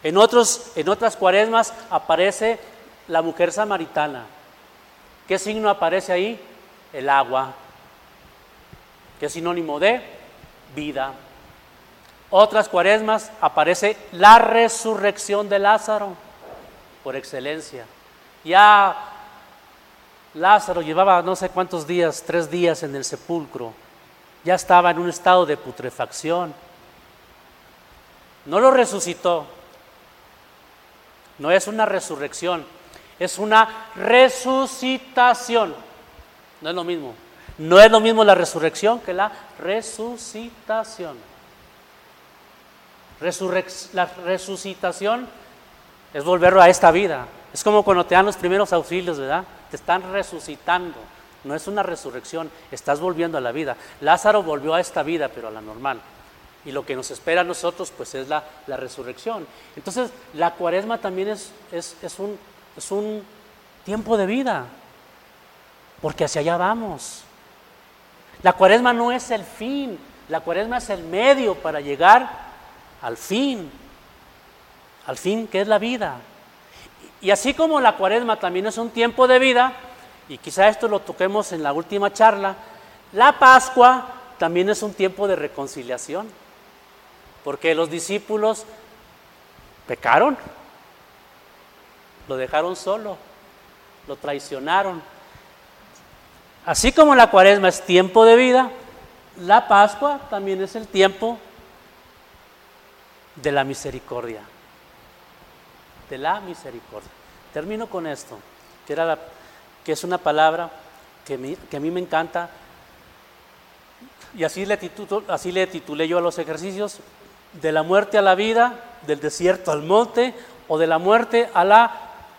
En, otros, en otras cuaresmas aparece la mujer samaritana. ¿Qué signo aparece ahí? El agua. ¿Qué sinónimo de? Vida. Otras cuaresmas aparece la resurrección de Lázaro por excelencia. Ya Lázaro llevaba no sé cuántos días, tres días en el sepulcro, ya estaba en un estado de putrefacción. No lo resucitó, No es una resurrección, es una resucitación. No es lo mismo. No es lo mismo la resurrección que la resucitación. la resucitación es volver a esta vida. Es como cuando te dan los primeros auxilios, ¿verdad? Te están resucitando. No es una resurrección, estás volviendo a la vida. Lázaro volvió a esta vida, pero a la normal. Y lo que nos espera a nosotros, pues es la, resurrección. Entonces, la cuaresma también es, un, es un tiempo de vida, porque hacia allá vamos. La cuaresma no es el fin, la cuaresma es el medio para llegar al fin, al fin que es la vida. Y así como la cuaresma también es un tiempo de vida, y quizá esto lo toquemos en la última charla, la Pascua también es un tiempo de reconciliación, porque los discípulos pecaron, lo dejaron solo, lo traicionaron. Así como la cuaresma es tiempo de vida, la Pascua también es el tiempo de la misericordia, la misericordia. Termino con esto, que era la que es una palabra que, a mí me encanta. Y así le, así le titulé yo a los ejercicios, de la muerte a la vida, del desierto al monte, o de la muerte a la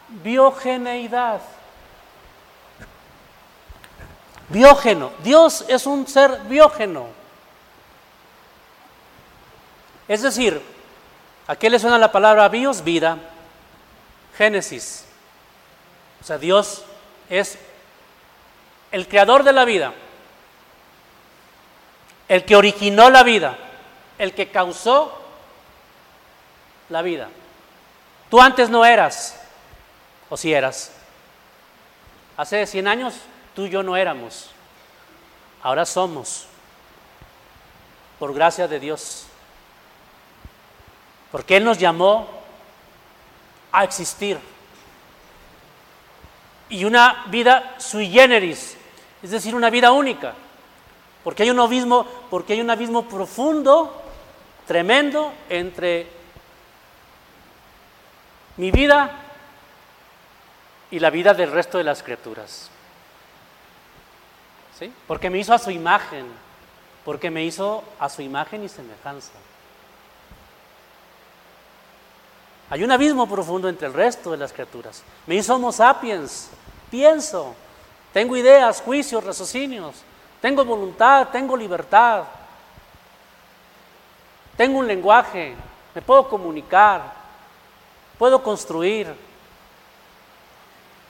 biogeneidad. Biógeno. Dios es un ser biógeno. Es decir, ¿a qué le suena la palabra bios? Vida. Génesis. O sea, Dios es el creador de la vida, el que originó la vida, el que causó la vida. Tú antes no eras, o si eras. Hace 100 años tú y yo no éramos, ahora somos, por gracia de Dios. Porque Él nos llamó a existir y una vida sui generis, es decir, una vida única, porque hay un abismo, porque hay un abismo profundo, tremendo entre mi vida y la vida del resto de las criaturas. ¿Sí? Porque me hizo a su imagen, porque me hizo a su imagen y semejanza. Hay un abismo profundo entre el resto de las criaturas. Me hizo Homo sapiens, pienso, tengo ideas, juicios, raciocinios, tengo voluntad, tengo libertad, tengo un lenguaje, me puedo comunicar, puedo construir.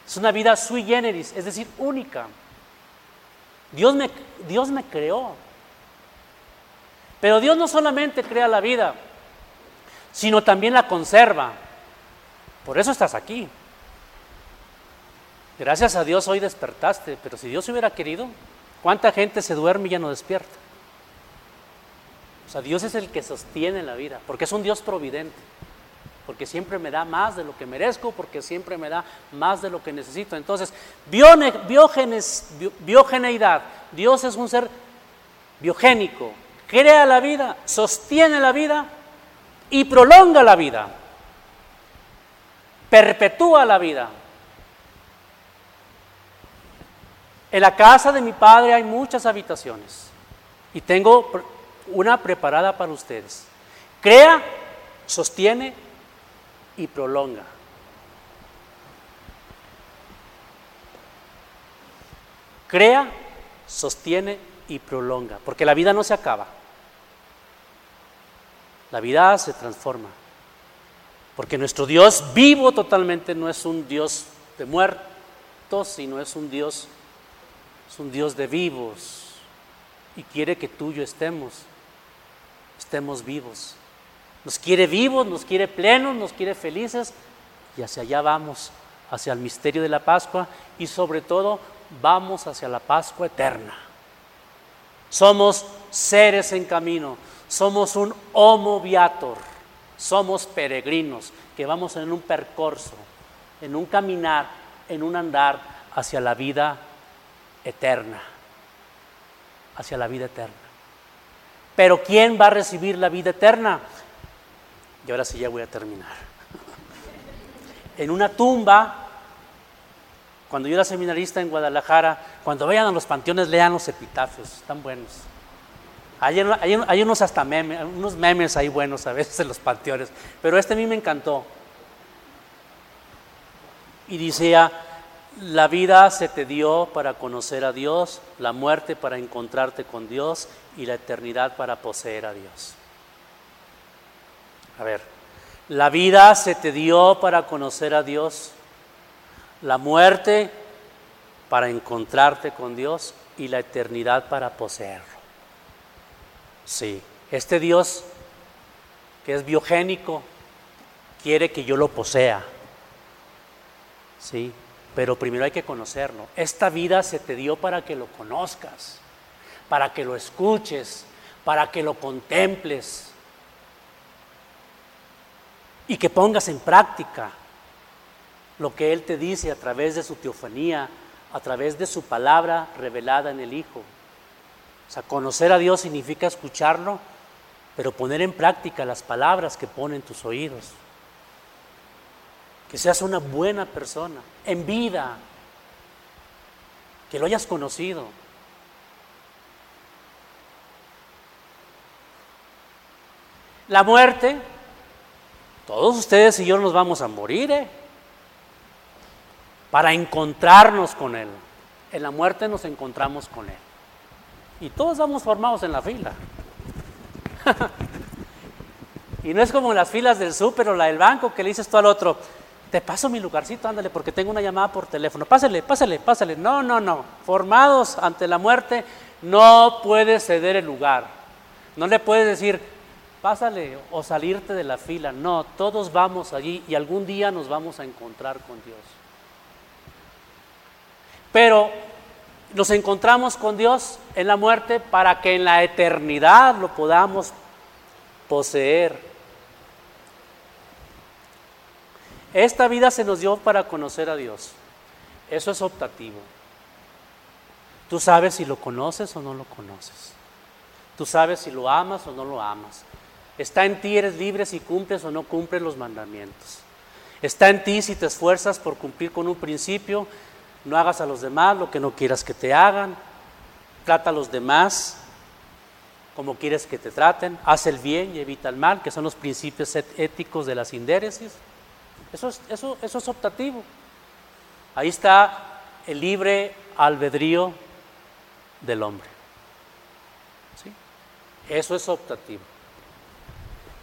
Es una vida sui generis, es decir, única. Dios me, Dios me creó. Pero Dios no solamente crea la vida, sino también la conserva. Por eso estás aquí. Gracias a Dios hoy despertaste, pero si Dios hubiera querido, ¿cuánta gente se duerme y ya no despierta? O sea, Dios es el que sostiene la vida, porque es un Dios providente, porque siempre me da más de lo que merezco, porque siempre me da más de lo que necesito. Entonces, biógenes, biogeneidad, Dios es un ser biogénico, crea la vida, sostiene la vida y prolonga la vida, perpetúa la vida. En la casa de mi padre hay muchas habitaciones y tengo una preparada para ustedes. Crea, sostiene y prolonga. Crea, sostiene y prolonga, porque la vida no se acaba. La vida se transforma. Porque nuestro Dios vivo totalmente no es un Dios de muertos, sino es un Dios, es un Dios de vivos. Y quiere que tú y yo estemos, estemos vivos. Nos quiere vivos, nos quiere plenos, nos quiere felices. Y hacia allá vamos, hacia el misterio de la Pascua y sobre todo vamos hacia la Pascua eterna. Somos seres en camino, somos un homo viator, somos peregrinos que vamos en un percorso, en un caminar, en un andar hacia la vida eterna, hacia la vida eterna. Pero ¿quién va a recibir la vida eterna? Y ahora sí ya voy a terminar. en una tumba, cuando yo era seminarista en Guadalajara, cuando vayan a los panteones lean los epitafios, están buenos. Hay, unos hasta memes, unos memes ahí buenos a veces en los panteones, pero este a mí me encantó. Y decía, la vida se te dio para conocer a Dios, la muerte para encontrarte con Dios y la eternidad para poseer a Dios. A ver, la vida se te dio para conocer a Dios, la muerte para encontrarte con Dios y la eternidad para poseerlo. Sí, este Dios que es biogénico quiere que yo lo posea. Sí, pero primero hay que conocerlo. Esta vida se te dio para que lo conozcas, para que lo escuches, para que lo contemples y que pongas en práctica lo que Él te dice a través de su teofanía, a través de su palabra revelada en el Hijo. O sea, conocer a Dios significa escucharlo, pero poner en práctica las palabras que pone en tus oídos. Que seas una buena persona, en vida, que lo hayas conocido. La muerte, todos ustedes y yo nos vamos a morir, ¿eh? Para encontrarnos con Él. En la muerte nos encontramos con Él. Y todos vamos formados en la fila. y no es como en las filas del súper o la del banco que le dices tú al otro, te paso mi lugarcito, ándale, porque tengo una llamada por teléfono. Pásale, pásale, pásale. No, no, no. Formados ante la muerte, no puedes ceder el lugar. No le puedes decir, pásale o salirte de la fila. No, todos vamos allí y algún día nos vamos a encontrar con Dios. Pero nos encontramos con Dios en la muerte para que en la eternidad lo podamos poseer. Esta vida se nos dio para conocer a Dios. Eso es optativo. Tú sabes si lo conoces o no lo conoces. Tú sabes si lo amas o no lo amas. Está en ti, eres libre si cumples o no cumples los mandamientos. Está en ti si te esfuerzas por cumplir con un principio no hagas a los demás lo que no quieras que te hagan. Trata a los demás como quieres que te traten. Haz el bien y evita el mal, que son los principios éticos de la sindéresis. Eso es, eso, es optativo. Ahí está el libre albedrío del hombre. ¿Sí? Eso es optativo.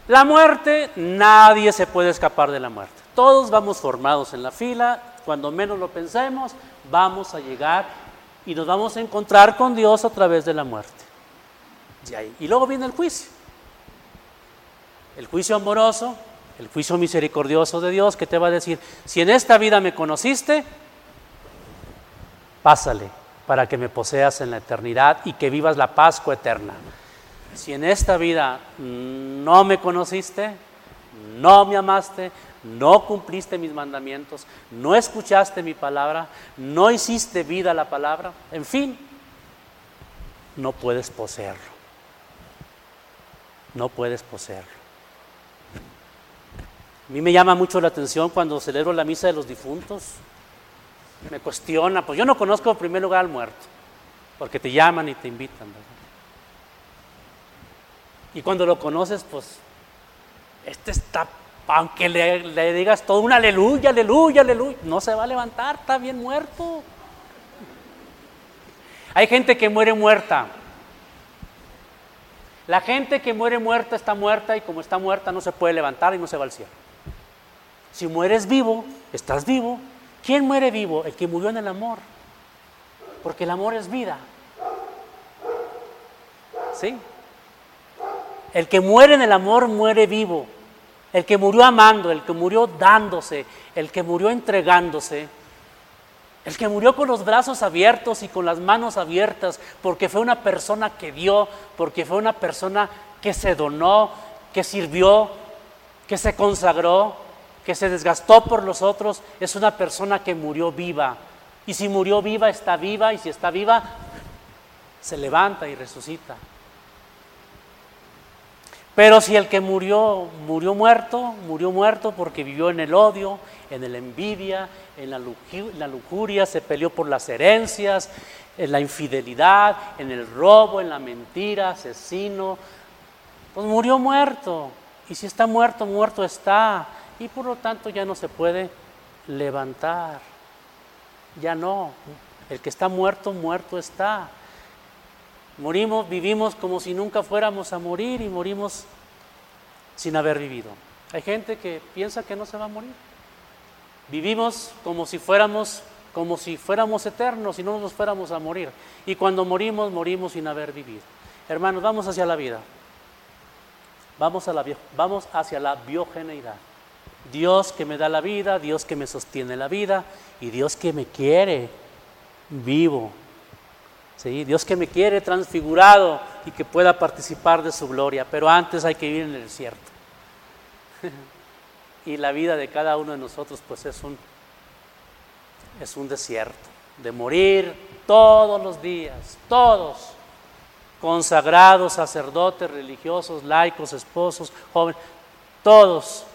La muerte, nadie se puede escapar de la muerte. Todos vamos formados en la fila, cuando menos lo pensemos, vamos a llegar y nos vamos a encontrar con Dios a través de la muerte. Y, luego viene el juicio. El juicio amoroso, el juicio misericordioso de Dios que te va a decir, si en esta vida me conociste, pásale para que me poseas en la eternidad y que vivas la Pascua eterna. Si en esta vida no me conociste, no me amaste, no cumpliste mis mandamientos, no escuchaste mi palabra, no hiciste vida a la palabra, en fin, no puedes poseerlo. No puedes poseerlo. A mí me llama mucho la atención cuando celebro la misa de los difuntos. Me cuestiona, pues yo no conozco en primer lugar al muerto, porque te llaman y te invitan. Y cuando lo conoces, pues, este está aunque le, digas todo un aleluya, aleluya, aleluya, no se va a levantar, está bien muerto. Hay gente que muere muerta. La gente que muere muerta está muerta y como está muerta no se puede levantar y no se va al cielo. Si mueres vivo, estás vivo. ¿Quién muere vivo? El que murió en el amor. Porque el amor es vida. ¿Sí? El que muere en el amor muere vivo. El que murió amando, el que murió dándose, el que murió entregándose, el que murió con los brazos abiertos y con las manos abiertas, porque fue una persona que dio, porque fue una persona que se donó, que sirvió, que se consagró, que se desgastó por los otros, es una persona que murió viva. Y si murió viva, está viva, y si está viva, se levanta y resucita. Pero si el que murió, murió muerto, murió muerto porque vivió en el odio, en la envidia, en la lujuria, se peleó por las herencias, en la infidelidad, en el robo, en la mentira, asesino, pues murió muerto. Y si está muerto, muerto está. Y por lo tanto ya no se puede levantar. Ya no. El que está muerto, muerto está. Morimos, vivimos como si nunca fuéramos a morir y morimos sin haber vivido. Hay gente que piensa que no se va a morir. Vivimos como si fuéramos como si fuéramos eternos y no nos fuéramos a morir. Y cuando morimos, morimos sin haber vivido. Hermanos, vamos hacia la vida. Vamos, a la, vamos hacia la biogeneidad. Dios que me da la vida, Dios que me sostiene la vida y Dios que me quiere vivo. ¿Sí? Dios que me quiere transfigurado y que pueda participar de su gloria. Pero antes hay que vivir en el desierto. y la vida de cada uno de nosotros pues es un es un desierto, de morir todos los días, todos, consagrados, sacerdotes, religiosos, laicos, esposos, jóvenes, todos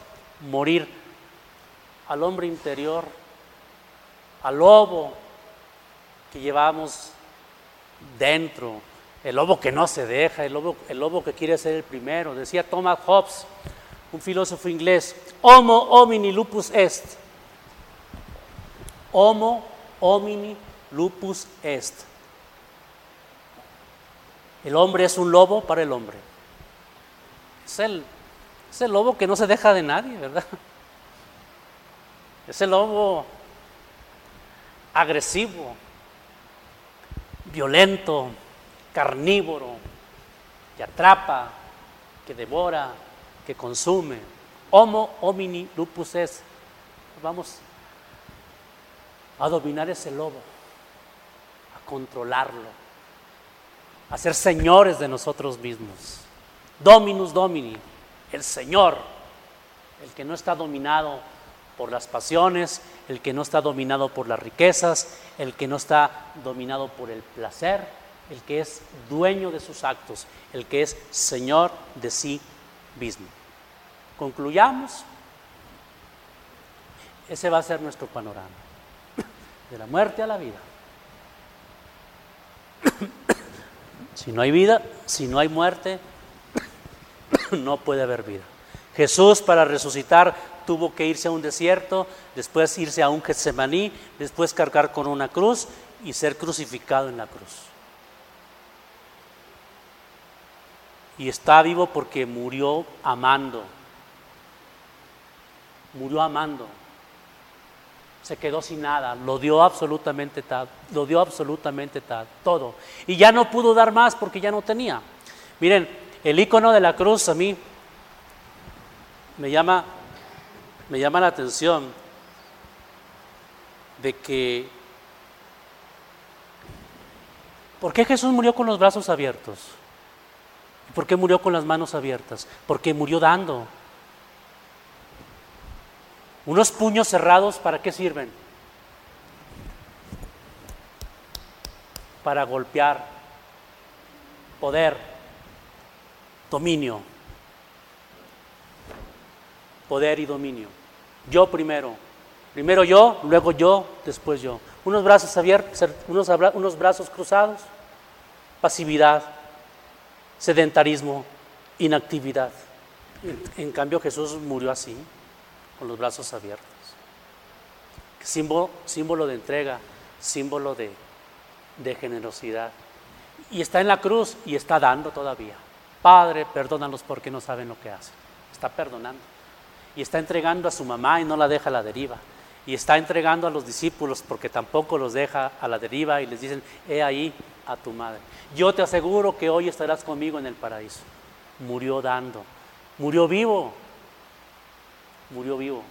morir al hombre interior, al lobo que llevamos dentro, el lobo que no se deja, el lobo, el lobo que quiere ser el primero. Decía Thomas Hobbes, un filósofo inglés, Homo homini lupus est Homo homini lupus est. El hombre es un lobo para el hombre. Es el, es el lobo que no se deja de nadie, ¿verdad? Es el lobo agresivo, violento, carnívoro, que atrapa, que devora, que consume. Homo homini lupus est. Vamos a dominar ese lobo, a controlarlo, a ser señores de nosotros mismos. Dominus Domini, el Señor, el que no está dominado por las pasiones, el que no está dominado por las riquezas, el que no está dominado por el placer, el que es dueño de sus actos, el que es Señor de sí mismo. Concluyamos. Ese va a ser nuestro panorama de la muerte a la vida. si no hay vida, si no hay muerte, no puede haber vida. Jesús para resucitar tuvo que irse a un desierto, después irse a un Getsemaní, después cargar con una cruz y ser crucificado en la cruz. Y está vivo porque murió amando. Murió amando se quedó sin nada, lo dio absolutamente tal, lo dio absolutamente tal, todo. Y ya no pudo dar más porque ya no tenía. Miren, el icono de la cruz a mí me llama, me llama la atención de que ¿Por qué Jesús murió con los brazos abiertos? ¿Por qué murió con las manos abiertas? Porque murió dando. Unos puños cerrados, ¿para qué sirven? Para golpear, poder, dominio. Poder y dominio. Yo primero. Primero yo, luego yo, después yo. Unos brazos abiertos, unos, unos brazos cruzados, pasividad, sedentarismo, inactividad. En cambio Jesús murió así con los brazos abiertos. Símbolo, de entrega, símbolo de, de generosidad. Y está en la cruz y está dando todavía. Padre, perdónalos porque no saben lo que hacen. Está perdonando. Y está entregando a su mamá y no la deja a la deriva. Y está entregando a los discípulos porque tampoco los deja a la deriva y les dicen, he ahí a tu madre. Yo te aseguro que hoy estarás conmigo en el paraíso. Murió dando. Murió vivo murió vivo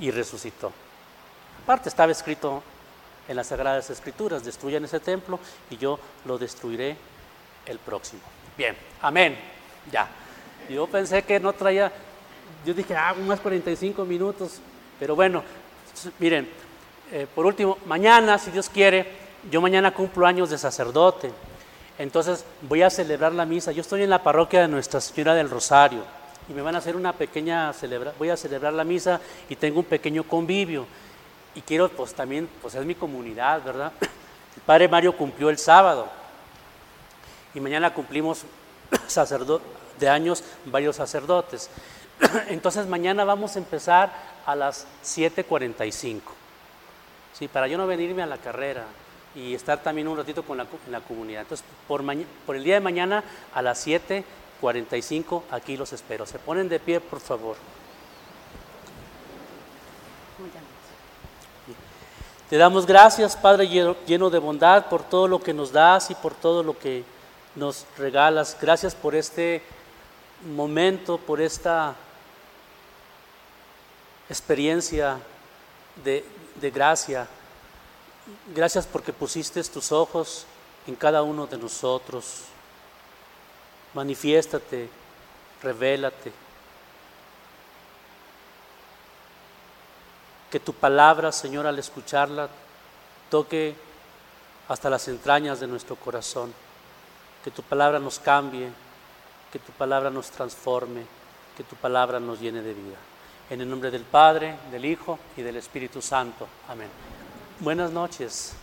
y resucitó. Aparte estaba escrito en las Sagradas Escrituras, destruyan ese templo y yo lo destruiré el próximo. Bien, amén. Ya. Yo pensé que no traía, yo dije, ah, unos 45 minutos, pero bueno, miren, eh, por último, mañana, si Dios quiere, yo mañana cumplo años de sacerdote. Entonces voy a celebrar la misa. Yo estoy en la parroquia de Nuestra Señora del Rosario y me van a hacer una pequeña celebra voy a celebrar la misa y tengo un pequeño convivio. Y quiero, pues también, pues es mi comunidad, ¿verdad? El Padre Mario cumplió el sábado y mañana cumplimos de años varios sacerdotes. Entonces mañana vamos a empezar a las 7.45. Sí, para yo no venirme a la carrera y estar también un ratito con la, la comunidad. Entonces, por, por el día de mañana a las 7.45 aquí los espero. Se ponen de pie, por favor. Te damos gracias, Padre lleno de bondad, por todo lo que nos das y por todo lo que nos regalas. Gracias por este momento, por esta experiencia de, de gracia. Gracias porque pusiste tus ojos en cada uno de nosotros. Manifiéstate, revélate. Que tu palabra, Señor, al escucharla, toque hasta las entrañas de nuestro corazón. Que tu palabra nos cambie, que tu palabra nos transforme, que tu palabra nos llene de vida. En el nombre del Padre, del Hijo y del Espíritu Santo. Amén. Buenas noches.